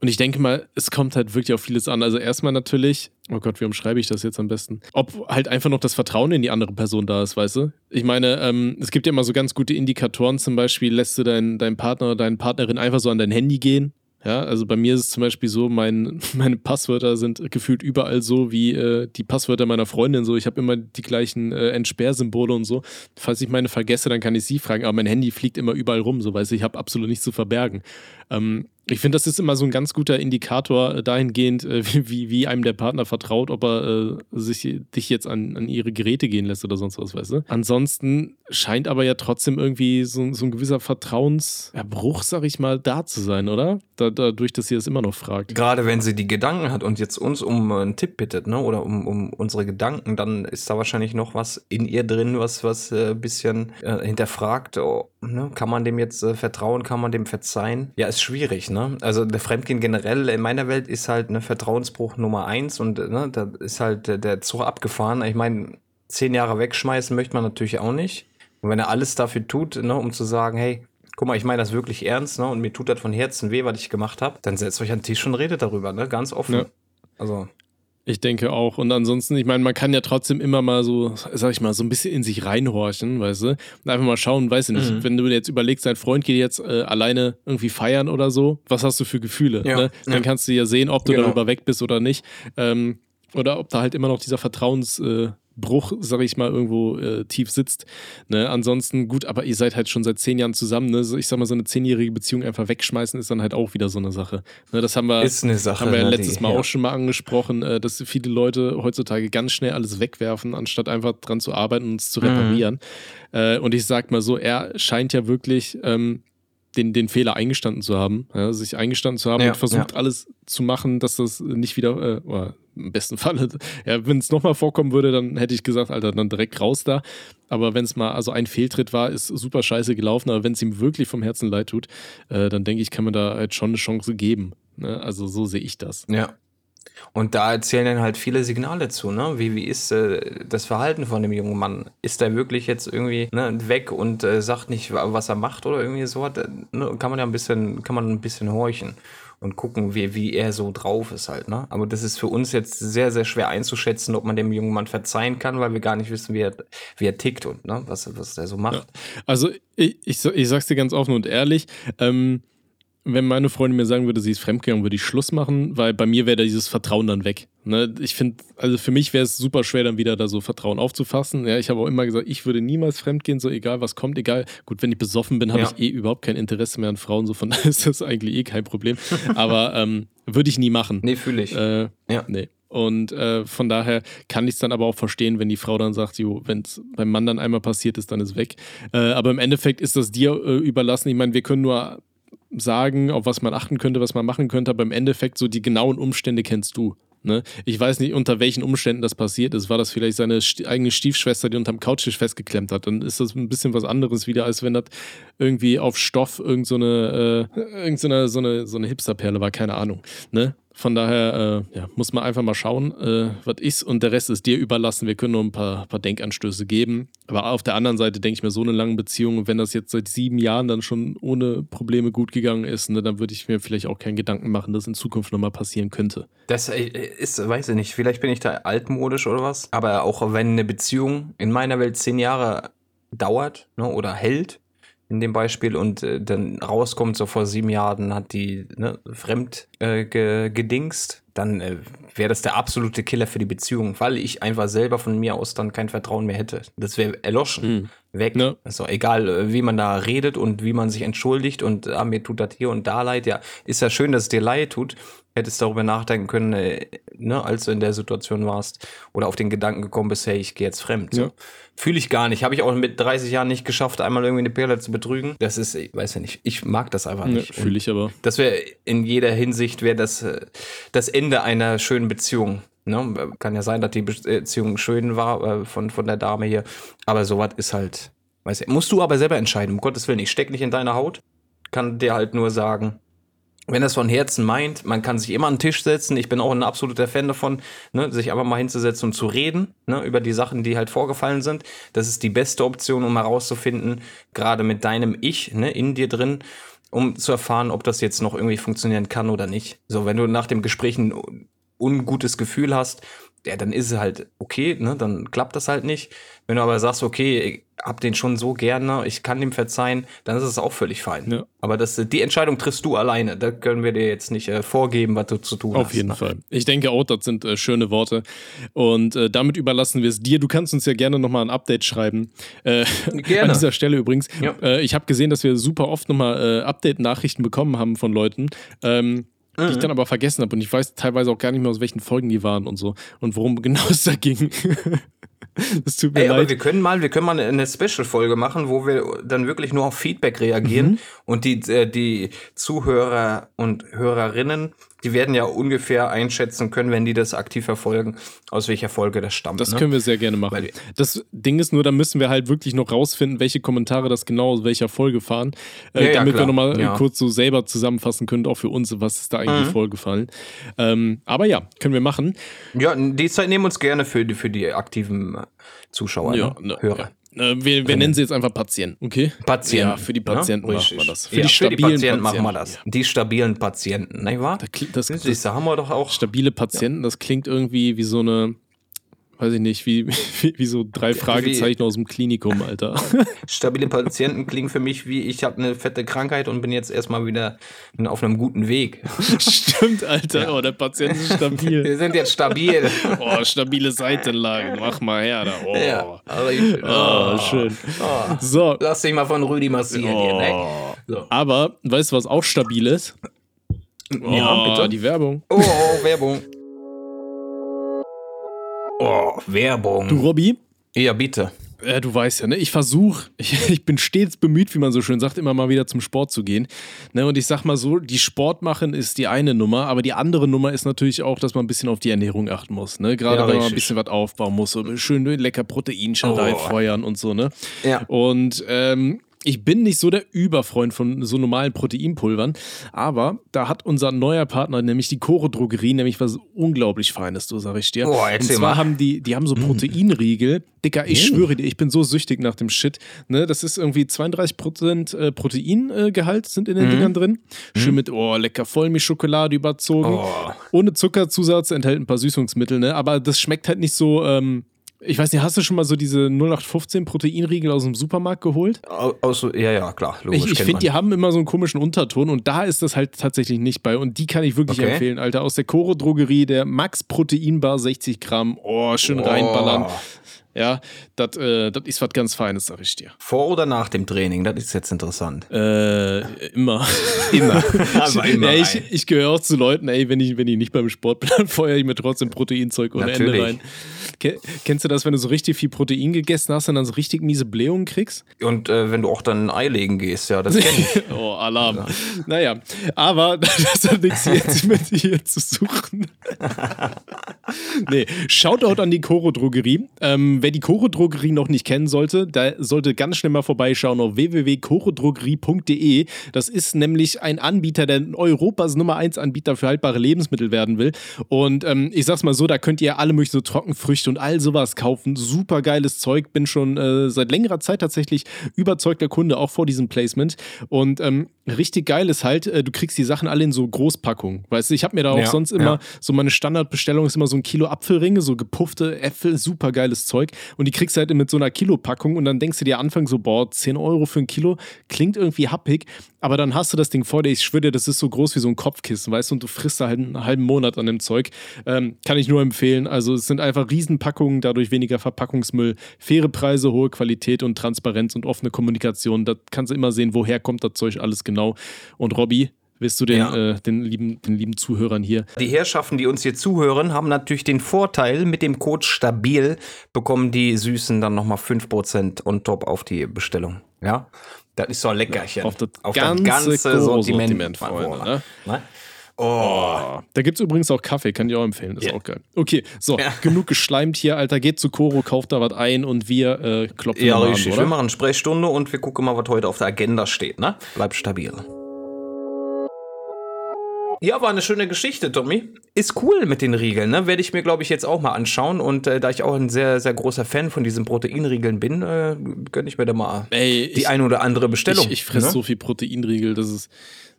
Und ich denke mal, es kommt halt wirklich auf vieles an. Also erstmal natürlich, oh Gott, wie umschreibe ich das jetzt am besten? Ob halt einfach noch das Vertrauen in die andere Person da ist, weißt du? Ich meine, ähm, es gibt ja immer so ganz gute Indikatoren, zum Beispiel lässt du deinen dein Partner oder deine Partnerin einfach so an dein Handy gehen ja, also bei mir ist es zum Beispiel so, mein, meine Passwörter sind gefühlt überall so wie äh, die Passwörter meiner Freundin so. Ich habe immer die gleichen äh, Entsperrsymbole und so. Falls ich meine vergesse, dann kann ich sie fragen, aber mein Handy fliegt immer überall rum, so weiß ich, habe absolut nichts zu verbergen. Ähm, ich finde, das ist immer so ein ganz guter Indikator äh, dahingehend, äh, wie, wie einem der Partner vertraut, ob er äh, sich dich jetzt an, an ihre Geräte gehen lässt oder sonst was, weißt du? Ansonsten scheint aber ja trotzdem irgendwie so, so ein gewisser Vertrauensbruch, sag ich mal, da zu sein, oder? Da, dadurch, dass sie das immer noch fragt. Gerade wenn sie die Gedanken hat und jetzt uns um einen Tipp bittet, ne? Oder um, um unsere Gedanken, dann ist da wahrscheinlich noch was in ihr drin, was, was ein äh, bisschen äh, hinterfragt. Oh, ne? Kann man dem jetzt äh, vertrauen, kann man dem verzeihen? Ja, ist schwierig, ne? Also der Fremdgehen generell in meiner Welt ist halt eine Vertrauensbruch Nummer eins und ne, da ist halt der, der Zug abgefahren. Ich meine, zehn Jahre wegschmeißen möchte man natürlich auch nicht. Und wenn er alles dafür tut, ne, um zu sagen, hey, guck mal, ich meine das wirklich ernst, ne, und mir tut das von Herzen weh, was ich gemacht habe, dann setzt euch an den Tisch und redet darüber, ne, ganz offen. Ja. Also ich denke auch. Und ansonsten, ich meine, man kann ja trotzdem immer mal so, sag ich mal, so ein bisschen in sich reinhorchen, weißt du? Und einfach mal schauen, weißt du nicht, mhm. wenn du jetzt überlegst, dein Freund geht jetzt äh, alleine irgendwie feiern oder so, was hast du für Gefühle? Ja. Ne? Dann ja. kannst du ja sehen, ob du genau. darüber weg bist oder nicht. Ähm, oder ob da halt immer noch dieser Vertrauensbruch Bruch, sag ich mal, irgendwo äh, tief sitzt. Ne? Ansonsten gut, aber ihr seid halt schon seit zehn Jahren zusammen. Ne? Ich sag mal, so eine zehnjährige Beziehung einfach wegschmeißen ist dann halt auch wieder so eine Sache. Ne? Das haben wir, ist eine Sache, haben wir ja ne, letztes die- Mal ja. auch schon mal angesprochen, äh, dass viele Leute heutzutage ganz schnell alles wegwerfen, anstatt einfach dran zu arbeiten und es zu reparieren. Äh, und ich sag mal so, er scheint ja wirklich ähm, den, den Fehler eingestanden zu haben, ja, sich eingestanden zu haben Ja, und versucht alles zu machen, dass das nicht wieder, äh, im besten Falle, ja, wenn es nochmal vorkommen würde, dann hätte ich gesagt, Alter, dann direkt raus da. Aber wenn es mal, also ein Fehltritt war, ist super scheiße gelaufen, aber wenn es ihm wirklich vom Herzen leid tut, äh, dann denke ich, kann man da halt schon eine Chance geben. Ne? Also so sehe ich das. Ja. Und da erzählen dann halt viele Signale zu, ne? Wie, wie ist äh, das Verhalten von dem jungen Mann? Ist er wirklich jetzt irgendwie ne, weg und äh, sagt nicht, wa- was er macht oder irgendwie so? Hat, ne? Kann man ja ein bisschen, kann man ein bisschen horchen und gucken, wie, wie er so drauf ist halt, ne? Aber das ist für uns jetzt sehr, sehr schwer einzuschätzen, ob man dem jungen Mann verzeihen kann, weil wir gar nicht wissen, wie er, wie er tickt und ne, was, was er so macht. Also ich, ich, ich sag's dir ganz offen und ehrlich, ähm, wenn meine Freundin mir sagen würde, sie ist fremdgegangen, würde ich Schluss machen, weil bei mir wäre da dieses Vertrauen dann weg. Ne? Ich finde, also für mich wäre es super schwer, dann wieder da so Vertrauen aufzufassen. Ja, ich habe auch immer gesagt, ich würde niemals fremdgehen, so egal was kommt, egal. Gut, wenn ich besoffen bin, habe Ja. ich eh überhaupt kein Interesse mehr an Frauen, so von daher ist das eigentlich eh kein Problem. Aber ähm, würde ich nie machen. Nee, fühle ich. Äh, Ja. Nee. Und äh, von daher kann ich es dann aber auch verstehen, wenn die Frau dann sagt, wenn es beim Mann dann einmal passiert ist, dann ist weg. Äh, aber im Endeffekt ist das dir äh, überlassen. Ich meine, wir können nur sagen, auf was man achten könnte, was man machen könnte, aber im Endeffekt so die genauen Umstände kennst du. Ne? Ich weiß nicht, unter welchen Umständen das passiert ist. War das vielleicht seine sti- eigene Stiefschwester, die unterm Couchtisch festgeklemmt hat? Dann ist das ein bisschen was anderes wieder, als wenn das irgendwie auf Stoff irgend so eine, äh, irgend so eine, so eine, so eine Hipsterperle war, keine Ahnung. Ne? Von daher äh, ja, muss man einfach mal schauen, äh, was ist und der Rest ist dir überlassen. Wir können nur ein paar, paar Denkanstöße geben. Aber auf der anderen Seite denke ich mir, so eine lange Beziehung, wenn das jetzt seit sieben Jahren dann schon ohne Probleme gut gegangen ist, ne, dann würde ich mir vielleicht auch keinen Gedanken machen, dass in Zukunft nochmal passieren könnte. Das äh, ist, weiß ich nicht, vielleicht bin ich da altmodisch oder was, aber auch wenn eine Beziehung in meiner Welt zehn Jahre dauert ne, oder hält, in dem Beispiel, und äh, dann rauskommt, so vor sieben Jahren hat die ne, fremd äh, ge, gedingst, dann äh, wäre das der absolute Killer für die Beziehung, weil ich einfach selber von mir aus dann kein Vertrauen mehr hätte. Das wäre erloschen, weg. Ja. Also egal, äh, wie man da redet und wie man sich entschuldigt und ah, mir tut das hier und da leid. Ja, ist ja schön, dass es dir leid tut. Hättest darüber nachdenken können, äh, ne, als du in der Situation warst oder auf den Gedanken gekommen bist, hey, ich gehe jetzt fremd. So. Ja. Fühle ich gar nicht. Habe ich auch mit 30 Jahren nicht geschafft, einmal irgendwie eine Perle zu betrügen. Das ist, ich weiß ja nicht, ich mag das einfach Ja, nicht. Und Fühle ich aber. das wäre in jeder Hinsicht wäre das äh, das Ende einer schönen Beziehung. Ne? Kann ja sein, dass die Beziehung schön war äh, von, von der Dame hier, aber sowas ist halt, weiß ich, musst du aber selber entscheiden, um Gottes Willen. Ich steck nicht in deine Haut, kann dir halt nur sagen, wenn das von Herzen meint, man kann sich immer an den Tisch setzen. Ich bin auch ein absoluter Fan davon, ne, sich einfach mal hinzusetzen und zu reden ne, über die Sachen, die halt vorgefallen sind. Das ist die beste Option, um herauszufinden, gerade mit deinem Ich ne, in dir drin, um zu erfahren, ob das jetzt noch irgendwie funktionieren kann oder nicht. So, wenn du nach dem Gespräch ein ungutes Gefühl hast, ja, dann ist es halt okay, ne, dann klappt das halt nicht. Wenn du aber sagst, okay, ich hab den schon so gerne, ich kann dem verzeihen, dann ist es auch völlig fein. Ja. Aber das, die Entscheidung triffst du alleine. Da können wir dir jetzt nicht äh, vorgeben, was du zu tun hast. Auf jeden ne? Fall. Ich denke auch, das sind äh, schöne Worte. Und äh, damit überlassen wir es dir. Du kannst uns ja gerne nochmal ein Update schreiben. Äh, Gerne. An dieser Stelle übrigens. Ja. Äh, ich habe gesehen, dass wir super oft nochmal äh, Update-Nachrichten bekommen haben von Leuten. Ähm, Die Mhm. ich dann aber vergessen habe und ich weiß teilweise auch gar nicht mehr, aus welchen Folgen die waren und so und worum genau es da ging. Es tut mir Ey, aber leid. wir können mal, wir können mal eine Special-Folge machen, wo wir dann wirklich nur auf Feedback reagieren Mhm. und die, äh, die Zuhörer und Hörerinnen, die werden ja ungefähr einschätzen können, wenn die das aktiv verfolgen, aus welcher Folge das stammt. Das ne? können wir sehr gerne machen. Weil- Das Ding ist nur, da müssen wir halt wirklich noch rausfinden, welche Kommentare das genau aus welcher Folge fahren, äh, Ja, ja, damit wir klar. nochmal Ja. kurz so selber zusammenfassen können, auch für uns, was ist da eigentlich Mhm. vorgefallen. Ähm, aber ja, können wir machen. Ja, die Zeit nehmen wir uns gerne für die, für die aktiven äh, Zuschauer, Ja, ne? ne, Hörer. Ja. Äh, wir, wir nennen sie jetzt einfach Patienten, okay? Patienten. Ja, für die? Patienten machen Richtig. wir das. Für ja, die für die stabilen Patienten machen wir Patienten. das. Die stabilen Patienten, nicht wahr? Das, das, Siehst du, haben wir doch auch. stabile Patienten, das klingt irgendwie wie so eine, weiß ich nicht, wie, wie, wie so drei Fragezeichen wie, aus dem Klinikum, Alter. Stabile Patienten klingen für mich wie, ich habe eine fette Krankheit und bin jetzt erstmal wieder auf einem guten Weg. Stimmt, Alter. Ja. Oh, der Patient ist stabil. Wir sind jetzt stabil. Oh, stabile Seitenlagen. Mach mal her da. Oh, ja, schön. Oh, schön. Oh. So. Lass dich mal von Rüdi massieren oh. hier, ne? so. Aber, weißt du, was auch stabil ist? Ja, bitte. Die Werbung. Oh, oh Werbung. Oh, Werbung. Du, Robby? Ja, bitte. Ja, du weißt ja, ne? Ich versuche, ich, ich, bin stets bemüht, wie man so schön sagt, immer mal wieder zum Sport zu gehen. Ne? Und ich sag mal so, die Sport machen ist die eine Nummer, aber die andere Nummer ist natürlich auch, dass man ein bisschen auf die Ernährung achten muss. Ne? Gerade ja, wenn man ein bisschen was aufbauen muss, so schön lecker Proteinschadei oh. feuern und so, ne? Ja. Und ähm, ich bin nicht so der Überfreund von so normalen Proteinpulvern, aber da hat unser neuer Partner, nämlich die Coro Drogerie, nämlich was unglaublich Feines, so sag ich dir. Oh, Und zwar mal. haben die, die haben so mm. Proteinriegel. Dicker, ich mm. schwöre dir, ich bin so süchtig nach dem Shit. Ne, das ist irgendwie 32% äh, Proteingehalt sind in den mm. Dingern drin. Schön mm. mit, oh, lecker Vollmilchschokolade überzogen. Oh. Ohne Zuckerzusatz, enthält ein paar Süßungsmittel, ne? Aber das schmeckt halt nicht so, ähm, ich weiß nicht, hast du schon mal so diese 0815 Proteinriegel aus dem Supermarkt geholt? Aus, ja, ja, klar. Logisch, ich ich finde, die haben immer so einen komischen Unterton und da ist das halt tatsächlich nicht bei. Und die kann ich wirklich okay. empfehlen, Alter. Aus der Coro Drogerie, der Max Proteinbar 60 Gramm. Oh, schön oh. reinballern. Ja, das äh, ist was ganz Feines, sag ich dir. Vor oder nach dem Training? Das ist jetzt interessant. Äh, immer. immer. Aber immer. Ja, ich, ich gehöre auch zu Leuten, ey, wenn ich, wenn ich nicht beim Sport bin, dann feuere ich mir trotzdem Proteinzeug ohne Natürlich. Ende rein. Kennst du das, wenn du so richtig viel Protein gegessen hast und dann so richtig miese Blähungen kriegst? Und äh, wenn du auch dann ein Ei legen gehst, ja, das kenn ich. oh, Alarm. Ja. Naja, aber das hat nichts jetzt mit hier zu suchen. nee, Shoutout an die Coro Drogerie. Ähm, wer die Coro Drogerie noch nicht kennen sollte, da sollte ganz schnell mal vorbeischauen auf www.chorodrogerie.de. Das ist nämlich ein Anbieter, der Europas Nummer 1 Anbieter für haltbare Lebensmittel werden will. Und ähm, ich sag's mal so, da könnt ihr alle möglichen so Trockenfrüchte und all sowas kaufen. Super geiles Zeug. Bin schon äh, seit längerer Zeit tatsächlich überzeugter Kunde, auch vor diesem Placement. Und ähm, richtig geil ist halt, äh, du kriegst die Sachen alle in so Großpackungen. Weißt du, ich habe mir da auch ja, sonst immer ja. so meine Standardbestellung ist immer so ein Kilo Apfelringe, so gepuffte Äpfel, super geiles Zeug. Und die kriegst du halt mit so einer Kilopackung und dann denkst du dir Anfang so, boah, 10 Euro für ein Kilo, klingt irgendwie happig, aber dann hast du das Ding vor dir, ich schwöre dir, das ist so groß wie so ein Kopfkissen, weißt du, und du frisst da halt einen halben Monat an dem Zeug. Ähm, kann ich nur empfehlen. Also es sind einfach Riesenpackungen, dadurch weniger Verpackungsmüll, faire Preise, hohe Qualität und Transparenz und offene Kommunikation. Da kannst du immer sehen, woher kommt das Zeug alles genau. Und Robby, Willst du den, ja. äh, den, lieben, den lieben Zuhörern hier? Die Herrschaften, die uns hier zuhören, haben natürlich den Vorteil, mit dem Code STABIL bekommen die Süßen dann nochmal 5% on top auf die Bestellung. Ja, das ist so ein Leckerchen. Auf das auf ganze, das ganze Sortiment, Sortiment Freunde. Ne? Ne? Oh. oh. Da gibt es übrigens auch Kaffee, kann ich auch empfehlen, ist yeah. auch geil. Okay, so, ja. genug geschleimt hier, Alter. Geht zu Koro, kauft da was ein und wir äh, klopfen ja, mal richtig. an, oder? Wir machen Sprechstunde und wir gucken mal, was heute auf der Agenda steht, ne? Bleib stabil. Ja, war eine schöne Geschichte, Tommy. Ist cool mit den Riegeln, ne? Werde ich mir, glaube ich, jetzt auch mal anschauen. Und äh, da ich auch ein sehr, sehr großer Fan von diesen Proteinriegeln bin, äh, gönne ich mir da mal Ey, die ich, eine oder andere Bestellung. Ich, ich fresse ne? so viel Proteinriegel, das ist,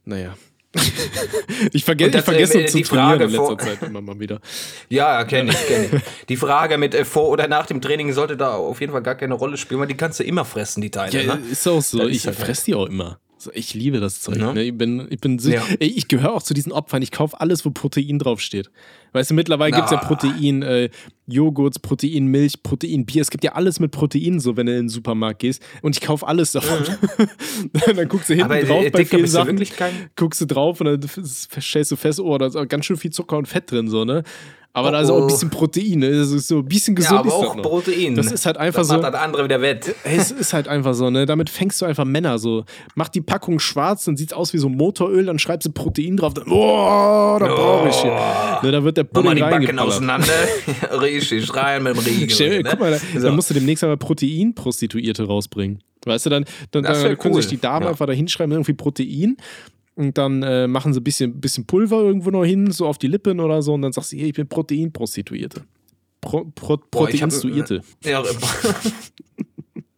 naja. ich, verge das, ich vergesse äh, zu trainieren in letzter Zeit immer mal wieder. Ja, kenne ich, kenne ich. Die Frage mit äh, vor oder nach dem Training sollte da auf jeden Fall gar keine Rolle spielen, weil die kannst du immer fressen, die Teile. Ja, ne? ist auch so. Das ich fresse die auch immer. Ich liebe das Zeug. Ja. Ne? Ich bin, ich bin, ja. ich gehöre auch zu diesen Opfern. Ich kaufe alles, wo Protein draufsteht. Weißt du, mittlerweile gibt es ja Protein, äh, Joghurt, Protein, Milch, Protein, Bier. Es gibt ja alles mit Protein, so wenn du in den Supermarkt gehst. Und ich kaufe alles davon. Mhm. dann guckst du hinten Aber, drauf äh, bei Dicker, vielen Sachen. Guckst du drauf und dann stellst du fest, oh, da ist ganz schön viel Zucker und Fett drin, so, ne? Aber oh, da ist auch ein bisschen Protein, ne? Das ist so ein bisschen gesund. Ja, aber auch Protein. Das ist halt einfach das so. Macht das andere wieder wett. Es ist halt einfach so, ne? Damit fängst du einfach Männer so. Mach die Packung schwarz, dann sieht's aus wie so Motoröl, dann schreibst du Protein drauf. Dann, oh, da brauche ich hier. Ne, da wird der Pudding Nochmal die Backen auseinander. Richtig, rein mit dem Riegel. Ne? Guck mal, da, so. dann musst du demnächst aber Proteinprostituierte rausbringen. Weißt du, dann, dann, dann können cool. sich die Damen ja. einfach da hinschreiben, irgendwie Protein. Und dann äh, machen sie ein bisschen, bisschen Pulver irgendwo noch hin, so auf die Lippen oder so. Und dann sagst du, hey, ich bin Proteinprostituierte. Pro, Pro, Proteinstuierte. Ja,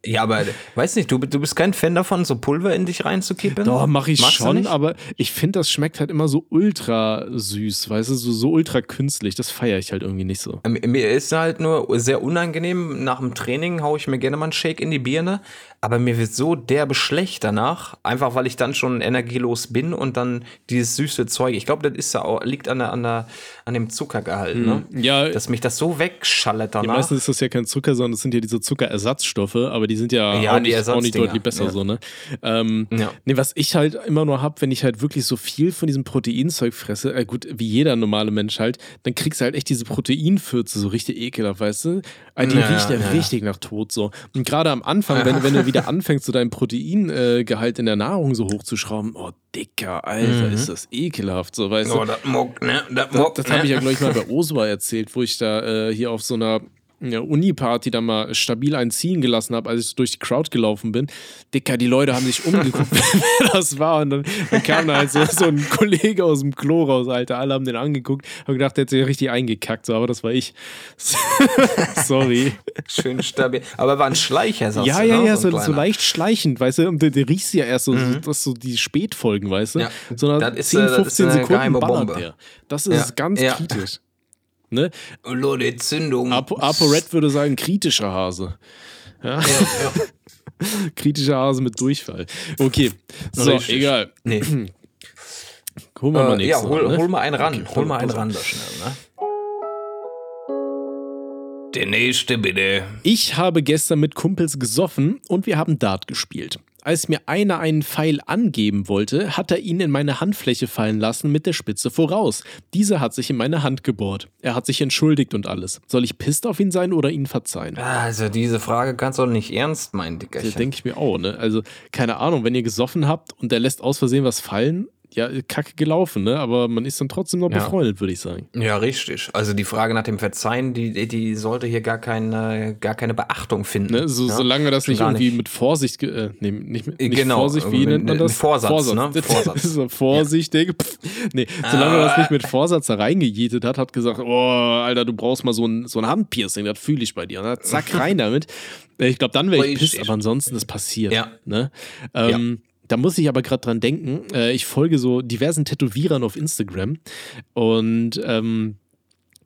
Ja, aber weiß nicht, du, du bist kein Fan davon, so Pulver in dich reinzukippen? Doch, mache ich Magst schon, aber ich finde, das schmeckt halt immer so ultra süß, weißt du, so, so ultra künstlich. Das feiere ich halt irgendwie nicht so. Mir ist halt nur sehr unangenehm. Nach dem Training haue ich mir gerne mal einen Shake in die Birne aber mir wird so derbe schlecht danach, einfach weil ich dann schon energielos bin und dann dieses süße Zeug, ich glaube, das ist ja auch, liegt an, der, an, der, an dem Zuckergehalt, ne? Hm, ja. Dass mich das so wegschallert danach. Ja, meistens ist das ja kein Zucker, sondern das sind ja diese Zuckerersatzstoffe, aber die sind ja, ja auch, nicht, auch, nicht, deutlich besser ja. so, ne? Ähm, ja. Nee, was ich halt immer nur habe, wenn ich halt wirklich so viel von diesem Proteinzeug fresse, äh, gut, wie jeder normale Mensch halt, dann kriegst du halt echt diese Proteinfürze so richtig ekelhaft, weißt du? Also die riecht ja, richtig nach Tod so. Und gerade am Anfang, wenn, wenn du wieder anfängst, so dein Proteingehalt in der Nahrung so hochzuschrauben, oh, dicker, Alter, mhm. ist das ekelhaft, so, weißt oh, du. Das mockt, ne? Das, das, das habe ich ja, glaube ich, mal bei Oswa erzählt, wo ich da äh, hier auf so einer Uni-Party da mal stabil einziehen gelassen habe, als ich so durch die Crowd gelaufen bin. Dicker, die Leute haben sich umgeguckt, wer das war. Und dann, dann kam da halt so, so, ein Kollege aus dem Klo raus, Alter. Alle haben den angeguckt, haben gedacht, der hat sich richtig eingekackt, so, aber das war ich. Sorry. Schön stabil. Aber war ein Schleicher, sagst ja, du, Ja, ne? ja, so, so, leicht schleichend, weißt du. Und du, du riechst ja erst so, mhm. das so die Spätfolgen, weißt du. Ja, Sondern ist, 10, 15 Sekunden ballert der. Das ist ja. ganz ja. kritisch. Ne? Leute, Zündung. Apo, Red würde sagen, kritischer Hase. Ja. ja, ja. kritischer Hase mit Durchfall. Okay, so, Richtig. egal. Nee. Holen wir äh, mal Ja, hol, ne? hol mal einen ran. Okay, hol mal einen ran da schnell, ne? Der nächste bitte. Ich habe gestern mit Kumpels gesoffen und wir haben Dart gespielt. Als mir einer einen Pfeil angeben wollte, hat er ihn in meine Handfläche fallen lassen mit der Spitze voraus. Dieser hat sich in meine Hand gebohrt. Er hat sich entschuldigt und alles. Soll ich pisst auf ihn sein oder ihn verzeihen? Also diese Frage kannst du doch nicht ernst meinen, Dickerchen. Das denke ich mir auch, ne? Also keine Ahnung, wenn ihr gesoffen habt und der lässt aus Versehen was fallen, ja, kacke gelaufen, ne? Aber man ist dann trotzdem noch ja. befreundet, würde ich sagen. Ja, richtig. Also die Frage nach dem Verzeihen, die, die sollte hier gar keine, gar keine Beachtung finden. Ne? So, ja? Solange das nicht irgendwie nicht. mit Vorsicht, äh, nee, nicht, nicht genau. Vorsicht, wie nennt man das? Vorsatz, Vorsatz. Ne? Vorsatz. so vorsichtig. Ja. nee, solange ah. das nicht mit Vorsatz reingejietet hat, hat gesagt, oh, Alter, du brauchst mal so ein, so ein Handpiercing, das fühle ich bei dir. Und dann zack, rein damit. Ich glaube, dann wäre ich pisst, aber ansonsten ist passiert. Ja. Ne? Ähm, da muss ich aber gerade dran denken. Äh, ich folge so diversen Tätowierern auf Instagram und ähm,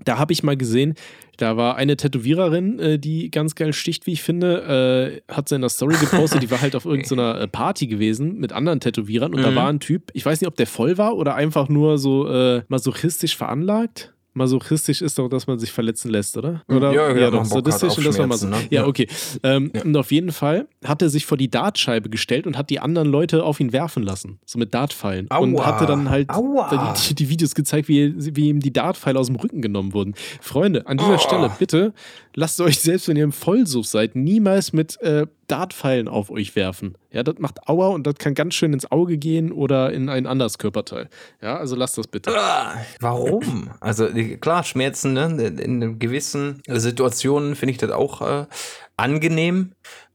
da habe ich mal gesehen, da war eine Tätowiererin, äh, die ganz geil sticht, wie ich finde, äh, hat sie in der Story gepostet, die war halt auf irgendeiner Party gewesen mit anderen Tätowierern und mhm. da war ein Typ, ich weiß nicht, ob der voll war oder einfach nur so äh, masochistisch veranlagt masochistisch ist doch, dass man sich verletzen lässt, oder? oder? Ja, ja, ja doch, sadistisch und das war so. Ne? Ja, okay. Ähm, ja. Und auf jeden Fall hat er sich vor die Dartscheibe gestellt und hat die anderen Leute auf ihn werfen lassen, so mit Dartpfeilen. Aua. Und hatte dann halt die, die, Videos gezeigt, wie, wie ihm die Dartpfeile aus dem Rücken genommen wurden. Freunde, an dieser oh. Stelle bitte lasst euch selbst, wenn ihr im Vollsuff seid, niemals mit äh, Dartpfeilen auf euch werfen. Ja, das macht Aua und das kann ganz schön ins Auge gehen oder in ein anderes Körperteil. Ja, also lasst das bitte. Warum? Also klar, Schmerzen, ne? In gewissen Situationen finde ich das auch äh, angenehm.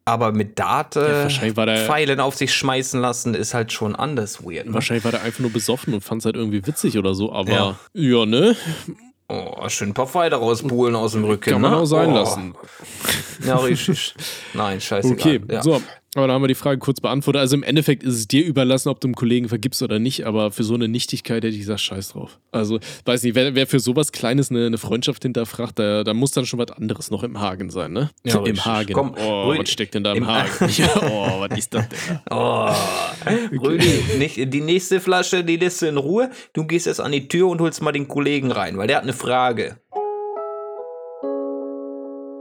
Aber mit Dart ja, Pfeilen auf sich schmeißen lassen, ist halt schon anders weird. Ne? Wahrscheinlich war der einfach nur besoffen und fand es halt irgendwie witzig oder so, aber ja, ja ne? Oh, schön ein paar Pfeile rausbuhlen aus dem Rücken. Kann man ne? auch sein oh. lassen. Ja, richtig. Nein, scheiße. Okay, ja. so. Aber da haben wir die Frage kurz beantwortet. Also im Endeffekt ist es dir überlassen, ob du einem Kollegen vergibst oder nicht, aber für so eine Nichtigkeit hätte ich gesagt, scheiß drauf. Also, weiß nicht, wer, wer für sowas Kleines eine, eine Freundschaft hinterfragt, da, da, muss dann schon was anderes noch im Hagen sein, ne? Ja, Im. Hagen. Komm, oh, Rüdi, was steckt denn da im, im Hagen? oh, was ist das denn? Oh, Rüdi, nicht, die nächste Flasche, die lässt du in Ruhe. Du gehst jetzt an die Tür und holst mal den Kollegen rein, weil der hat eine Frage.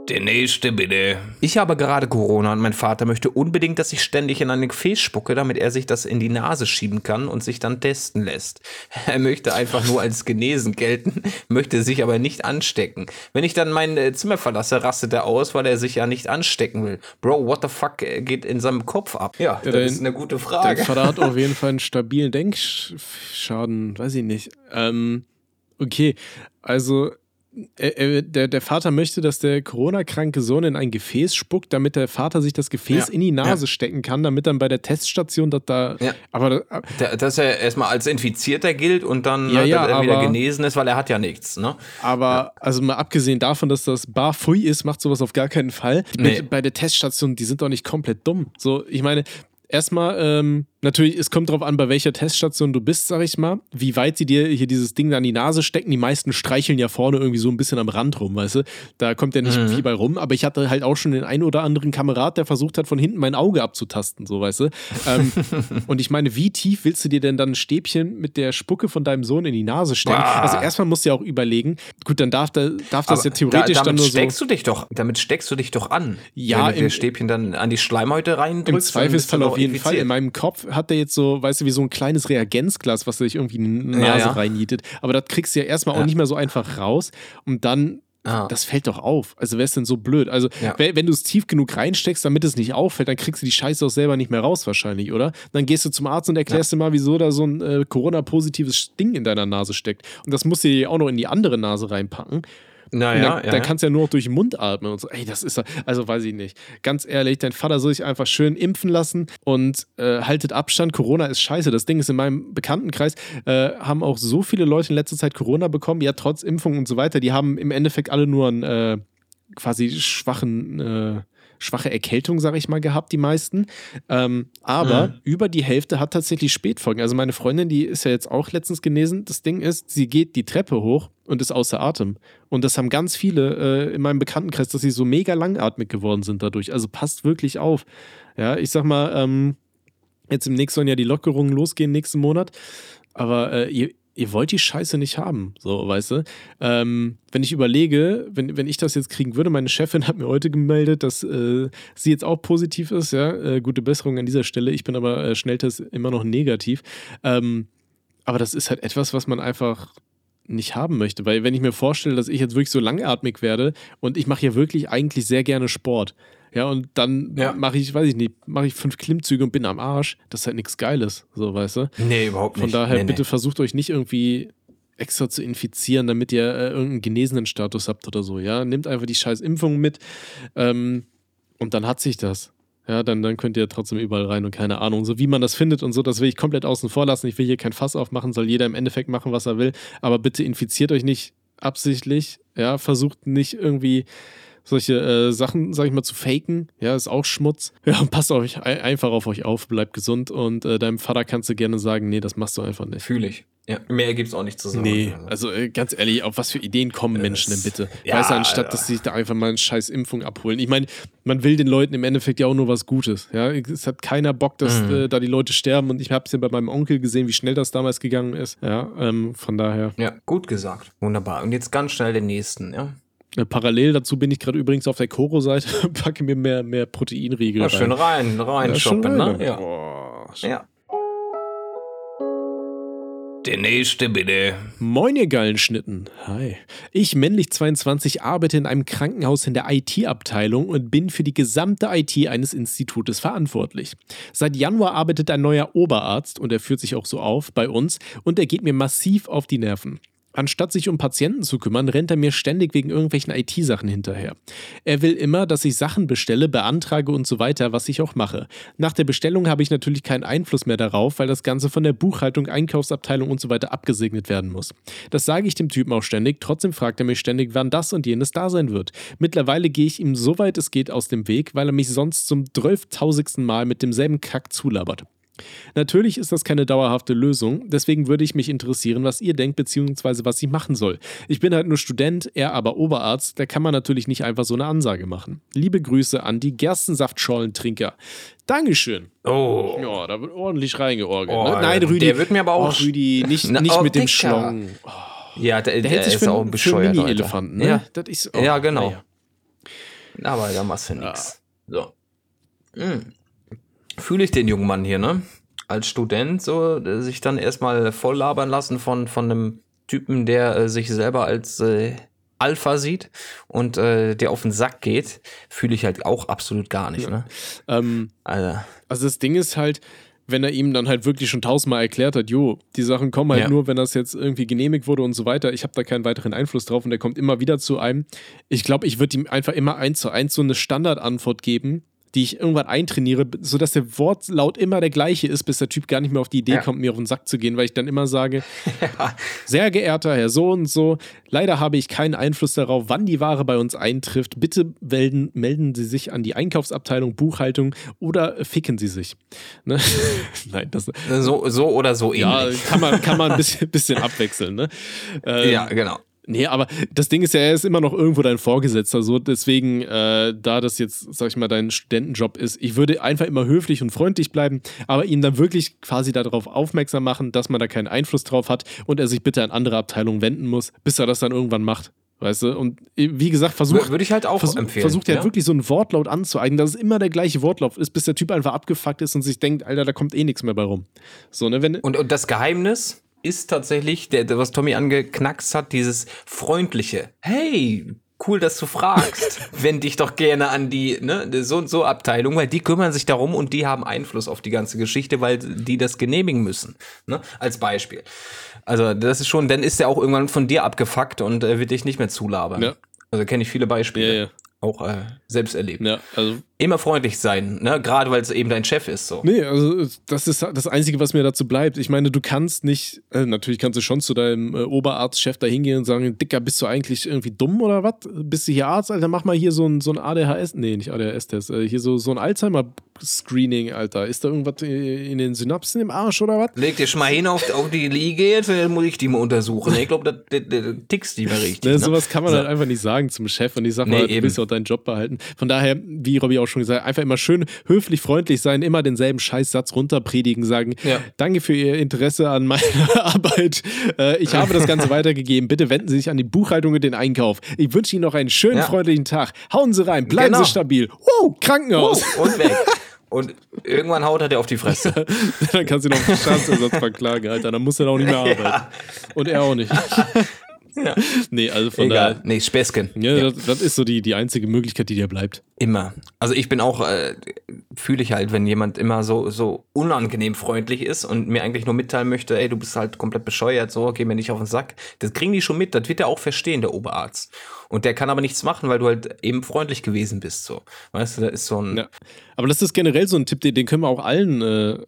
Der nächste bitte. Ich habe gerade Corona und mein Vater möchte unbedingt, dass ich ständig in ein Gefäß spucke, damit er sich das in die Nase schieben kann und sich dann testen lässt. Er möchte einfach nur als genesen gelten, möchte sich aber nicht anstecken. Wenn ich dann mein äh, Zimmer verlasse, rastet er aus, weil er sich ja nicht anstecken will. Bro, what the fuck äh, geht in seinem Kopf ab? Ja, ja das ist eine gute Frage. Der Vater hat auf jeden Fall einen stabilen Denkschaden, weiß ich nicht. Ähm, okay, also äh, der, der Vater möchte, dass der Corona-kranke Sohn in ein Gefäß spuckt, damit der Vater sich das Gefäß ja. in die Nase ja. stecken kann, damit dann bei der Teststation dass da. Ja. Aber da, dass er erstmal als Infizierter gilt und dann ja, ja, er wieder genesen ist, weil er hat ja nichts. Ne? Aber also mal abgesehen davon, dass das bar fui ist, macht sowas auf gar keinen Fall. Nee. Bei der Teststation, die sind doch nicht komplett dumm. So, ich meine, erstmal, ähm, natürlich, es kommt darauf an, bei welcher Teststation du bist, sag ich mal, wie weit sie dir hier dieses Ding da an die Nase stecken. Die meisten streicheln ja vorne irgendwie so ein bisschen am Rand rum, weißt du? Da kommt ja nicht mhm. viel bei rum. Aber ich hatte halt auch schon den einen oder anderen Kamerad, der versucht hat, von hinten mein Auge abzutasten, so, weißt du? Ähm, und ich meine, wie tief willst du dir denn dann ein Stäbchen mit der Spucke von deinem Sohn in die Nase stecken? Ah. Also erstmal musst du ja auch überlegen, gut, dann darf, da, darf das Aber ja theoretisch da, dann nur steckst so. Du dich doch, damit steckst du dich doch an. Ja, wenn du das Stäbchen dann an die Schleimhäute reindrückst. Im Zweifelsfall auf jeden Fall. In meinem Kopf hat der jetzt so, weißt du, wie so ein kleines Reagenzglas, was sich irgendwie in die Nase ja, ja. reinnietet. Aber das kriegst du ja erstmal ja. auch nicht mehr so einfach raus. Und dann Ah. Das fällt doch auf. Also wäre es denn so blöd? Also, ja. wenn, wenn du es tief genug reinsteckst, damit es nicht auffällt, dann kriegst du die Scheiße auch selber nicht mehr raus, wahrscheinlich, oder? Dann gehst du zum Arzt und erklärst ja. dir mal, wieso da so ein äh, Corona-positives Ding in deiner Nase steckt. Und das musst du dir auch noch in die andere Nase reinpacken. Naja, dann, ja, dann kannst du ja nur noch durch den Mund atmen und so. Ey, das ist, also weiß ich nicht. Ganz ehrlich, dein Vater soll sich einfach schön impfen lassen und äh, haltet Abstand. Corona ist scheiße. Das Ding ist in meinem Bekanntenkreis, äh, haben auch so viele Leute in letzter Zeit Corona bekommen, ja, trotz Impfung und so weiter. Die haben im Endeffekt alle nur einen äh, quasi schwachen äh, schwache Erkältung, sage ich mal, gehabt, die meisten. Ähm, aber mhm. über die Hälfte hat tatsächlich Spätfolgen. Also meine Freundin, die ist ja jetzt auch letztens genesen. Das Ding ist, sie geht die Treppe hoch und ist außer Atem. Und das haben ganz viele äh, in meinem Bekanntenkreis, dass sie so mega langatmig geworden sind dadurch. Also passt wirklich auf. Ja, ich sag mal, ähm, jetzt im nächsten sollen ja die Lockerungen losgehen nächsten Monat. Aber äh, ihr, ihr wollt die Scheiße nicht haben, so, weißt du? Ähm, wenn ich überlege, wenn, wenn ich das jetzt kriegen würde, meine Chefin hat mir heute gemeldet, dass äh, sie jetzt auch positiv ist, ja, äh, gute Besserung an dieser Stelle. Ich bin aber äh, Schnelltest immer noch negativ. Ähm, aber das ist halt etwas, was man einfach nicht haben möchte, weil wenn ich mir vorstelle, dass ich jetzt wirklich so langatmig werde und ich mache ja wirklich eigentlich sehr gerne Sport, ja, und dann ja. mache ich, weiß ich nicht, mache ich fünf Klimmzüge und bin am Arsch. Das ist halt nichts Geiles, so, weißt du? Nee, überhaupt nicht. Von daher, nee, bitte nee. versucht euch nicht irgendwie extra zu infizieren, damit ihr äh, irgendeinen genesenen Status habt oder so, ja? Nehmt einfach die scheiß Impfung mit ähm, und dann hat sich das. Ja, dann, dann könnt ihr trotzdem überall rein und keine Ahnung. So wie man das findet und so, das will ich komplett außen vor lassen. Ich will hier kein Fass aufmachen, soll jeder im Endeffekt machen, was er will. Aber bitte infiziert euch nicht absichtlich. Ja, versucht nicht irgendwie solche äh, Sachen, sag ich mal, zu faken. Ja, ist auch Schmutz. Ja, passt euch einfach auf euch auf, bleibt gesund und äh, deinem Vater kannst du gerne sagen, nee, das machst du einfach nicht. Fühle ich. Ja, mehr gibt's auch nicht zu sagen. Nee, also äh, ganz ehrlich, auf was für Ideen kommen Menschen denn bitte? Ja, weißt du, anstatt, dass sie sich da einfach mal eine scheiß Impfung abholen. Ich meine, man will den Leuten im Endeffekt ja auch nur was Gutes. Ja, es hat keiner Bock, dass mhm. äh, da die Leute sterben und ich habe es ja bei meinem Onkel gesehen, wie schnell das damals gegangen ist. Ja, ähm, von daher. Ja, gut gesagt. Wunderbar. Und jetzt ganz schnell den nächsten, ja. Äh, parallel dazu bin ich gerade übrigens auf der Koro-Seite, packe mir mehr, mehr Proteinriegel ja, rein. Schön rein, rein ja, shoppen, rein. ne? Ja. Boah, ja. Der nächste bitte. Moin, ihr geilen Schnitten. Hi. Ich, männlich 22, arbeite in einem Krankenhaus in der IT-Abteilung und bin für die gesamte IT eines Institutes verantwortlich. Seit Januar arbeitet ein neuer Oberarzt, und er führt sich auch so auf, bei uns, und er geht mir massiv auf die Nerven. Anstatt sich um Patienten zu kümmern, rennt er mir ständig wegen irgendwelchen IT-Sachen hinterher. Er will immer, dass ich Sachen bestelle, beantrage und so weiter, was ich auch mache. Nach der Bestellung habe ich natürlich keinen Einfluss mehr darauf, weil das Ganze von der Buchhaltung, Einkaufsabteilung und so weiter abgesegnet werden muss. Das sage ich dem Typen auch ständig, trotzdem fragt er mich ständig, wann das und jenes da sein wird. Mittlerweile gehe ich ihm so weit es geht aus dem Weg, weil er mich sonst zum 12.000. Mal mit demselben Kack zulabert. Natürlich ist das keine dauerhafte Lösung, deswegen würde ich mich interessieren, was ihr denkt bzw. was ich machen soll. Ich bin halt nur Student, er aber Oberarzt, da kann man natürlich nicht einfach so eine Ansage machen. Liebe Grüße an die Gerstensaftschollentrinker. Dankeschön. Oh. Ja, da wird ordentlich reingeorgelt. Oh, ne? Nein, Rüdi. Der wird mir aber auch. Oh, Rüdi, nicht, nicht oh, mit dem Schlong. Oh. Ja, der, der, der ist für, auch ein bescheuert. Mini-Elefanten, ne? Ja, ist, oh, ja genau. Ja. Aber da machst du nix. So. Hm fühle ich den jungen Mann hier, ne? Als Student so, sich dann erstmal voll labern lassen von, von einem Typen, der äh, sich selber als äh, Alpha sieht und äh, der auf den Sack geht, fühle ich halt auch absolut gar nicht, ja. ne? Ähm, also. also das Ding ist halt, wenn er ihm dann halt wirklich schon tausendmal erklärt hat, jo, die Sachen kommen halt Ja. nur, wenn das jetzt irgendwie genehmigt wurde und so weiter. Ich habe da keinen weiteren Einfluss drauf und er kommt immer wieder zu einem. Ich glaube, ich würde ihm einfach immer eins zu eins so eine Standardantwort geben, die ich irgendwann eintrainiere, sodass der Wortlaut immer der gleiche ist, bis der Typ gar nicht mehr auf die Idee Ja. kommt, mir auf den Sack zu gehen, weil ich dann immer sage, sehr geehrter Herr so und so, leider habe ich keinen Einfluss darauf, wann die Ware bei uns eintrifft. Bitte melden, melden Sie sich an die Einkaufsabteilung, Buchhaltung oder ficken Sie sich. Ne? Nein, das So, so oder so ja, ähnlich. kann man, kann man ein bisschen, bisschen abwechseln. Ne? Ähm, Ja, genau. Nee, aber das Ding ist ja, er ist immer noch irgendwo dein Vorgesetzter. So, deswegen, äh, da das jetzt, sag ich mal, dein Studentenjob ist, ich würde einfach immer höflich und freundlich bleiben, aber ihn dann wirklich quasi darauf aufmerksam machen, dass man da keinen Einfluss drauf hat und er sich bitte an andere Abteilungen wenden muss, bis er das dann irgendwann macht. Weißt du? Und äh, wie gesagt, versucht. Würde ich halt auch Versuch, empfehlen. versucht er ja? halt wirklich so einen Wortlaut anzueignen, dass es immer der gleiche Wortlaut ist, bis der Typ einfach abgefuckt ist und sich denkt, Alter, da kommt eh nichts mehr bei rum. So, ne, wenn. Und, und das Geheimnis ist tatsächlich, der, der, was Tommy angeknackst hat, dieses freundliche. Hey, cool, dass du fragst. Wend dich doch gerne an die ne, so und so Abteilung, weil die kümmern sich darum und die haben Einfluss auf die ganze Geschichte, weil die das genehmigen müssen. Ne? Als Beispiel. Also das ist schon, dann ist er auch irgendwann von dir abgefuckt und äh, wird dich nicht mehr zulabern. Ja. Also kenne ich viele Beispiele. Ja, ja. Auch äh, selbst erlebt. Ja, also Immer freundlich sein, ne? gerade weil es eben dein Chef ist. So. Nee, also das ist das Einzige, was mir dazu bleibt. Ich meine, du kannst nicht, äh, natürlich kannst du schon zu deinem äh, Oberarztchef da hingehen und sagen, Dicker, bist du eigentlich irgendwie dumm oder was? Bist du hier Arzt, Alter? Mach mal hier so ein, so ein ADHS, nee, nicht ADHS-Test, äh, hier so, so ein Alzheimer-Screening, Alter. Ist da irgendwas äh, in den Synapsen im Arsch oder was? Leg dich schon mal hin auf, auf die Liege, jetzt dann muss ich die mal untersuchen. Ich glaube, da, tickst die mal richtig. Ne, Ne? sowas kann man So. halt einfach nicht sagen zum Chef und ich sag Nee, mal, du eben. willst ja auch deinen Job behalten. Von daher, wie Robby auch schon gesagt einfach immer schön höflich, freundlich sein, immer denselben Scheißsatz runterpredigen, sagen, Ja. danke für Ihr Interesse an meiner Arbeit. Äh, ich habe das Ganze weitergegeben. Bitte wenden Sie sich an die Buchhaltung und den Einkauf. Ich wünsche Ihnen noch einen schönen, Ja. freundlichen Tag. Hauen Sie rein, bleiben Genau. Sie stabil. Wow, Krankenhaus. Oh, und weg. Und irgendwann haut er dir auf die Fresse. Dann kannst du auf den Schadensersatz verklagen, Alter. Dann muss er auch nicht mehr arbeiten. Und er auch nicht. Ja. Nee, also von Egal. daher. Nee, Späßchen. Ja, Das, das ist so die, die einzige Möglichkeit, die dir bleibt. Immer. Also ich bin auch, äh, fühle ich halt, wenn jemand immer so, so unangenehm freundlich ist und mir eigentlich nur mitteilen möchte, ey, du bist halt komplett bescheuert, so, geh mir nicht auf den Sack. Das kriegen die schon mit, das wird er auch verstehen, der Oberarzt. Und der kann aber nichts machen, weil du halt eben freundlich gewesen bist, so. Weißt du, da ist so ein, Ja. Aber das ist generell so ein Tipp, den, den können wir auch allen, äh,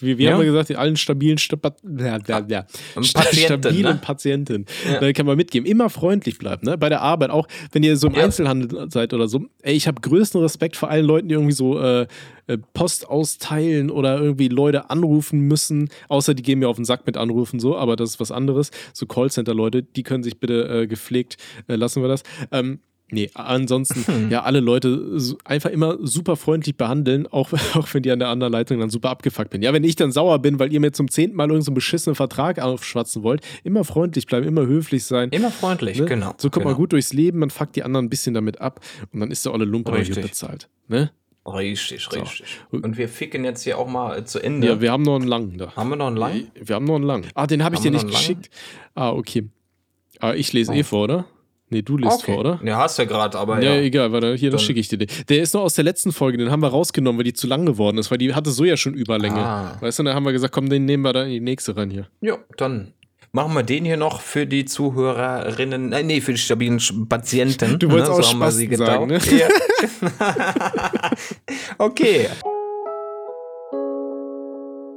wie, wie Ja. haben wir gesagt, allen stabilen Sta ja, ja, ja. Sta- Patienten, stabilen ne? Patienten. Da kann man mitgeben. Immer freundlich bleiben, ne? Bei der Arbeit auch, wenn ihr so im Ja. Einzelhandel seid oder so. Ey, ich habe größten Respekt vor allen Leuten, die irgendwie so äh, äh, Post austeilen oder irgendwie Leute anrufen müssen. Außer die gehen mir auf den Sack mit anrufen, so, aber das ist was anderes. So Callcenter-Leute, die können sich bitte äh, gepflegt, äh, lassen wir das. Ähm, Nee, ansonsten, ja, alle Leute einfach immer super freundlich behandeln, auch, auch wenn die an der anderen Leitung dann super abgefuckt bin. Ja, wenn ich dann sauer bin, weil ihr mir zum zehnten Mal irgendeinen so beschissenen Vertrag aufschwatzen wollt, immer freundlich bleiben, immer höflich sein. immer freundlich, ne? genau. So kommt genau. man gut durchs Leben, man fuckt die anderen ein bisschen damit ab und dann ist der olle Lump aber gut Richtig. bezahlt. Ne? Richtig, richtig. Und wir ficken jetzt hier auch mal äh, zu Ende. Ja, wir haben noch einen langen da. Haben wir noch einen lang? Wir haben noch einen langen. Ah, den habe ich Haben dir nicht langen? geschickt. Ah, okay. Ah, ich lese eh vor, oder? Nee, du liest vor, oder? Ja, hast du ja gerade, aber Ja, ja. egal, warte, hier, dann schicke ich dir den. Der ist noch aus der letzten Folge, den haben wir rausgenommen, weil die zu lang geworden ist, weil die hatte so ja schon Überlänge. Ah. Weißt du, dann haben wir gesagt, komm, den nehmen wir dann in die nächste rein hier. Ja, dann machen wir den hier noch für die Zuhörerinnen, nein, nee, für die stabilen Patienten. Du wolltest ne? auch so haben Spasten sie sagen, ne? Ja. okay.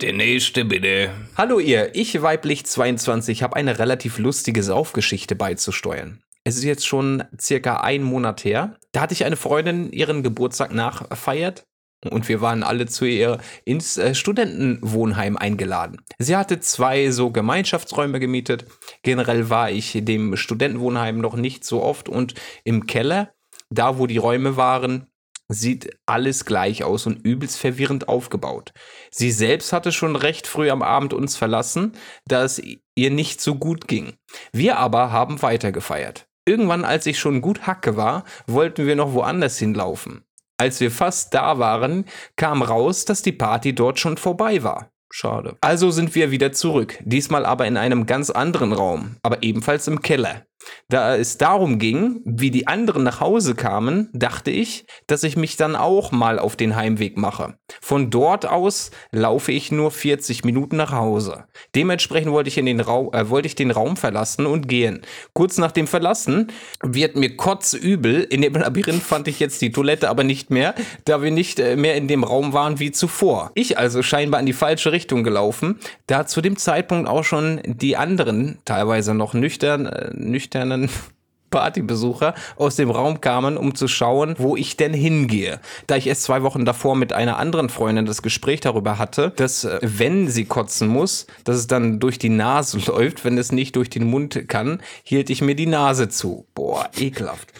Der nächste bitte. Hallo ihr, ich weiblich 22 habe eine relativ lustige Saufgeschichte beizusteuern. Es ist jetzt schon circa ein Monat her. Da hatte ich eine Freundin ihren Geburtstag nachfeiert und wir waren alle zu ihr ins äh, Studentenwohnheim eingeladen. Sie hatte zwei so Gemeinschaftsräume gemietet. Generell war ich dem Studentenwohnheim noch nicht so oft und im Keller, da wo die Räume waren, sieht alles gleich aus und übelst verwirrend aufgebaut. Sie selbst hatte schon recht früh am Abend uns verlassen, da es ihr nicht so gut ging. Wir aber haben weitergefeiert. Irgendwann, als ich schon gut Hacke war, wollten wir noch woanders hinlaufen. Als wir fast da waren, kam raus, dass die Party dort schon vorbei war. Schade. Also sind wir wieder zurück, diesmal aber in einem ganz anderen Raum, aber ebenfalls im Keller. Da es darum ging, wie die anderen nach Hause kamen, dachte ich, dass ich mich dann auch mal auf den Heimweg mache. Von dort aus laufe ich nur 40 Minuten nach Hause. Dementsprechend wollte ich, in den Raum, äh, wollte ich den Raum verlassen und gehen. Kurz nach dem Verlassen wird mir kotzübel. In dem Labyrinth fand ich jetzt die Toilette aber nicht mehr, da wir nicht äh, mehr in dem Raum waren wie zuvor. Ich also scheinbar in die falsche Richtung gelaufen, da zu dem Zeitpunkt auch schon die anderen, teilweise noch nüchtern, äh, nüchternen Partybesucher aus dem Raum kamen, um zu schauen, wo ich denn hingehe. Da ich erst zwei Wochen davor mit einer anderen Freundin das Gespräch darüber hatte, dass äh, wenn sie kotzen muss, dass es dann durch die Nase läuft, wenn es nicht durch den Mund kann, hielt ich mir die Nase zu. Boah, ekelhaft.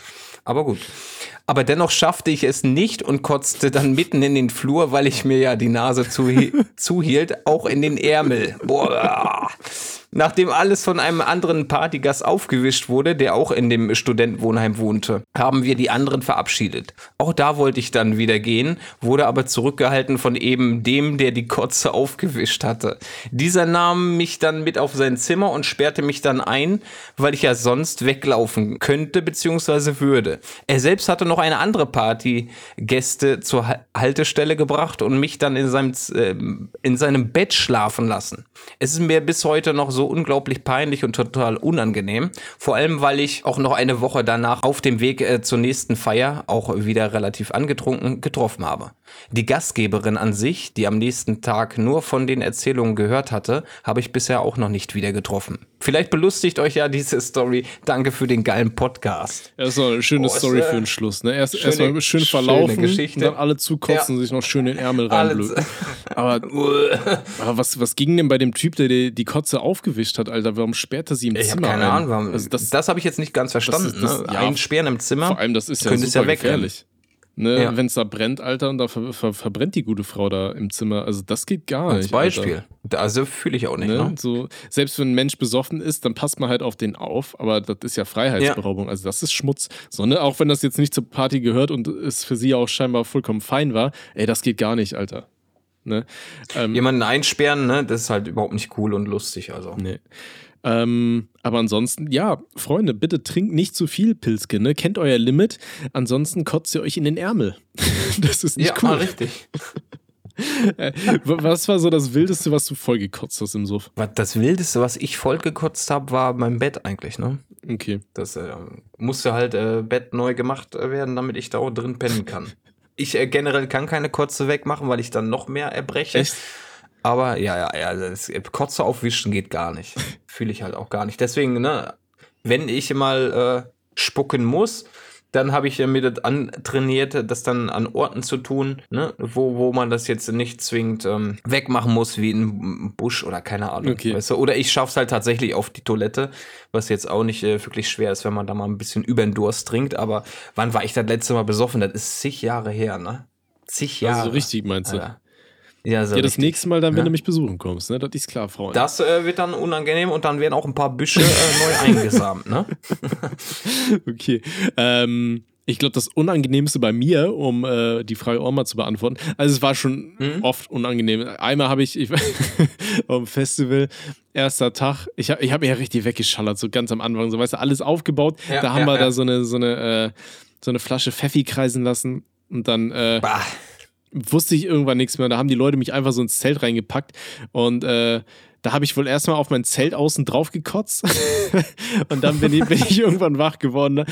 Aber gut. Aber dennoch schaffte ich es nicht und kotzte dann mitten in den Flur, weil ich mir ja die Nase zuhielt, auch in den Ärmel. Boah. Nachdem alles von einem anderen Partygast aufgewischt wurde, der auch in dem Studentenwohnheim wohnte, haben wir die anderen verabschiedet. Auch da wollte ich dann wieder gehen, wurde aber zurückgehalten von eben dem, der die Kotze aufgewischt hatte. Dieser nahm mich dann mit auf sein Zimmer und sperrte mich dann ein, weil ich ja sonst weglaufen könnte bzw. würde. Er selbst hatte noch eine andere Partygäste zur Haltestelle gebracht und mich dann in seinem, äh, in seinem Bett schlafen lassen. Es ist mir bis heute noch so unglaublich peinlich und total unangenehm. Vor allem, weil ich auch noch eine Woche danach auf dem Weg äh, zur nächsten Feier, auch wieder relativ angetrunken, getroffen habe. Die Gastgeberin an sich, die am nächsten Tag nur von den Erzählungen gehört hatte, habe ich bisher auch noch nicht wieder getroffen. Vielleicht belustigt euch ja diese Story. Danke für den geilen Podcast. Ja, ist eine schöne oh, Story für den Schluss. Ne? Erst erstmal schön verlaufen, und dann alle zukotzen ja. und sich noch schön den Ärmel reinblöden. Aber, aber was, was ging denn bei dem Typ, der die, die Kotze aufgewischt hat, Alter? Warum sperrt er sie im ich Zimmer? Keine Ahnung, warum. Also das, das habe ich jetzt nicht ganz verstanden. Das, das, ne? ja, Einsperren im Zimmer. Vor allem, das ist ja super ja gefährlich. Ne, ja. Wenn es da brennt, Alter, und da ver ver verbrennt die gute Frau da im Zimmer. Also das geht gar Als nicht. Als Beispiel. Alter. Also fühle ich auch nicht. Ne? Ne? So, selbst wenn ein Mensch besoffen ist, dann passt man halt auf den auf, aber das ist ja Freiheitsberaubung. Ja. Also das ist Schmutz. So, ne? Auch wenn das jetzt nicht zur Party gehört und es für sie auch scheinbar vollkommen fein war, ey, das geht gar nicht, Alter. Ne? Ähm, Jemanden einsperren, ne, das ist halt überhaupt nicht cool und lustig. Also. Nee. Ähm, aber ansonsten, ja, Freunde, bitte trinkt nicht zu viel Pilzke, ne? Kennt euer Limit. Ansonsten kotzt ihr euch in den Ärmel. das ist nicht ja, cool. Ja, richtig. Äh, was war so das Wildeste, was du vollgekotzt hast im Suff? Das Wildeste, was ich vollgekotzt habe, war mein Bett eigentlich, ne? Okay. Das äh, musste halt äh, Bett neu gemacht werden, damit ich da auch drin pennen kann. Ich äh, generell kann keine Kotze wegmachen, weil ich dann noch mehr erbreche. Echt? Aber ja, ja, ja, das Kotze aufwischen geht gar nicht. Fühle ich halt auch gar nicht. Deswegen, ne, wenn ich mal äh, spucken muss, dann habe ich mir das antrainiert, das dann an Orten zu tun, ne, wo, wo man das jetzt nicht zwingend ähm, wegmachen muss, wie in Busch oder keine Ahnung. Okay. Weißt du? Oder ich schaffe es halt tatsächlich auf die Toilette, was jetzt auch nicht äh, wirklich schwer ist, wenn man da mal ein bisschen über den Durst trinkt. Aber wann war ich das letzte Mal besoffen? Das ist zig Jahre her, ne? Zig Jahre. Also richtig, meinst du? Alter. Ja, so ja das nächste Mal dann, wenn ja. du mich besuchen kommst, ne? Das ist klar, Freunde. Das äh, wird dann unangenehm und dann werden auch ein paar Büsche äh, neu eingesamt, ne? okay. Ähm, ich glaube, das Unangenehmste bei mir, um äh, die Frage auch mal zu beantworten, also es war schon mhm. oft unangenehm. Einmal habe ich, ich dem Festival, erster Tag, ich habe ich hab ja richtig weggeschallert, so ganz am Anfang, so weißt du, alles aufgebaut. Ja, da haben ja, wir da so eine, so eine, äh, so eine Flasche Pfeffi kreisen lassen und dann äh, wusste ich irgendwann nichts mehr. Da haben die Leute mich einfach so ins Zelt reingepackt und äh, da habe ich wohl erstmal auf mein Zelt außen drauf gekotzt und dann bin ich, bin ich irgendwann wach geworden ne?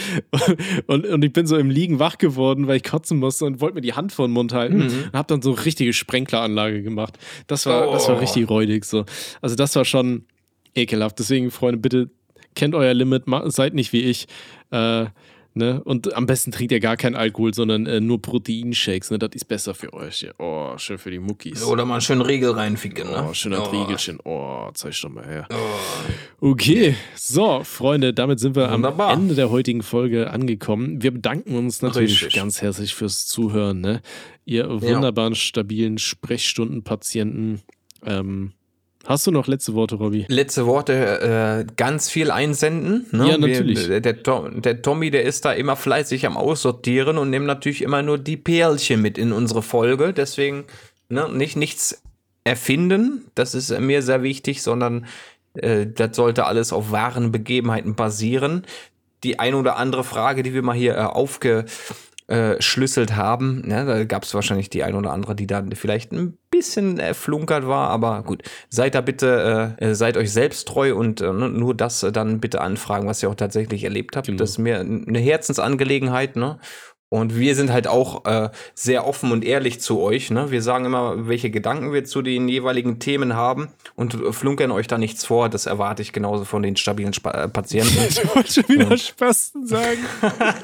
und, und ich bin so im Liegen wach geworden, weil ich kotzen musste und wollte mir die Hand vor den Mund halten mhm. und habe dann so richtige Sprenkleranlage gemacht. Das war, oh. das war richtig räudig so. Also das war schon ekelhaft. Deswegen, Freunde, bitte kennt euer Limit, seid nicht wie ich. Äh, Ne? Und am besten trinkt ihr gar keinen Alkohol, sondern äh, nur Proteinshakes. Ne? Das ist besser für euch. Oh, schön für die Muckis. Oder mal einen schönen Riegel reinficken. Ne? Oh, schöner oh. Riegelchen. Oh, zeig doch mal her. Oh. Okay, so, Freunde, damit sind wir Wunderbar. am Ende der heutigen Folge angekommen. Wir bedanken uns natürlich Richtig. ganz herzlich fürs Zuhören. Ne? Ihr wunderbaren, ja. stabilen Sprechstundenpatienten. Ähm, Hast du noch letzte Worte, Robby? Letzte Worte, äh, ganz viel einsenden. Ne? Ja, natürlich. Wir, der, der, Tommy, der ist da immer fleißig am Aussortieren und nimmt natürlich immer nur die Perlchen mit in unsere Folge. Deswegen ne, nicht nichts erfinden, das ist mir sehr wichtig, sondern Äh, das sollte alles auf wahren Begebenheiten basieren. Die ein oder andere Frage, die wir mal hier äh, aufge äh, schlüsselt haben. Ne? Da gab es wahrscheinlich die ein oder andere, die dann vielleicht ein bisschen äh, flunkert war, aber gut. Seid da bitte, äh, seid euch selbst treu und äh, nur das dann bitte anfragen, was ihr auch tatsächlich erlebt habt. Genau. Das ist mir eine Herzensangelegenheit, ne? Und wir sind halt auch äh, sehr offen und ehrlich zu euch. Ne? Wir sagen immer, welche Gedanken wir zu den jeweiligen Themen haben und flunkern euch da nichts vor. Das erwarte ich genauso von den stabilen Sp äh, Patienten. ich wollte schon wieder und Spasten sagen.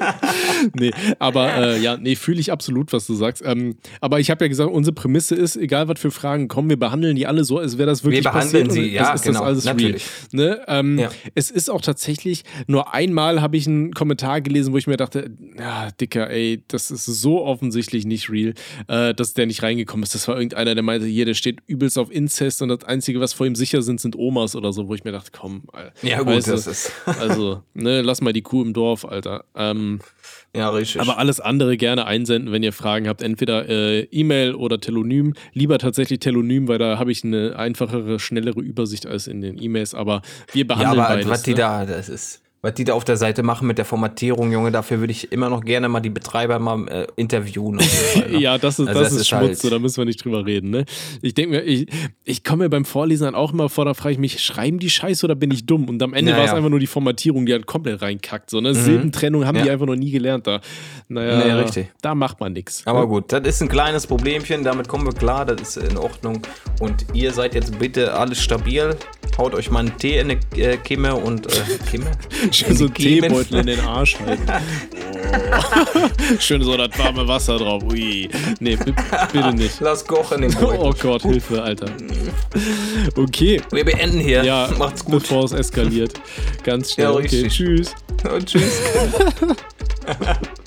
nee, aber äh, ja, nee, fühle ich absolut, was du sagst. Ähm, aber ich habe ja gesagt, unsere Prämisse ist, egal was für Fragen kommen, wir behandeln die alle so, als wäre das wirklich wir behandeln passiert. sie, ja, ist genau, das alles natürlich. Real. Ne? Ähm, ja. Es ist auch tatsächlich, nur einmal habe ich einen Kommentar gelesen, wo ich mir dachte, ja, Dicker, ey, das ist so offensichtlich nicht real, äh, dass der nicht reingekommen ist. Das war irgendeiner, der meinte, hier, der steht übelst auf Inzest und das Einzige, was vor ihm sicher sind, sind Omas oder so, wo ich mir dachte, komm, Alter. Ja, gut, weißt das ist. also, ne, lass mal die Kuh im Dorf, Alter. Ähm, ja, richtig. Aber alles andere gerne einsenden, wenn ihr Fragen habt. Entweder äh, E-Mail oder Telonym. Lieber tatsächlich Telonym, weil da habe ich eine einfachere, schnellere Übersicht als in den E-Mails. Aber wir behandeln ja, aber beides. Was die ne? da, das ist was die da auf der Seite machen mit der Formatierung, Junge, dafür würde ich immer noch gerne mal die Betreiber mal äh, interviewen. Fall, ne? ja, das ist, also das, das ist, ist Schmutz, halt so, da müssen wir nicht drüber reden. Ne? Ich denke mir, ich, ich komme mir beim Vorlesen dann auch immer vor, da frage ich mich, schreiben die Scheiße oder bin ich dumm? Und am Ende naja. war es einfach nur die Formatierung, die halt komplett reinkackt. So, ne? Mhm. Silbentrennung haben ja. die einfach noch nie gelernt da. Naja, naja richtig. da macht man nichts. Aber ne? gut, das ist ein kleines Problemchen, damit kommen wir klar, das ist in Ordnung. Und ihr seid jetzt bitte alles stabil. Haut euch mal einen Tee in die äh, Kimme und äh, Kimme? Schön so einen Teebeutel in den Arsch halten. Oh. Schön so das warme Wasser drauf. Ui. Nee, bitte nicht. Lass kochen den Beutel. Oh Gott, Hilfe, Alter. Okay. Wir beenden hier. Ja, macht's gut. Bevor es eskaliert. Ganz schnell. Ja, okay, tschüss. Und tschüss.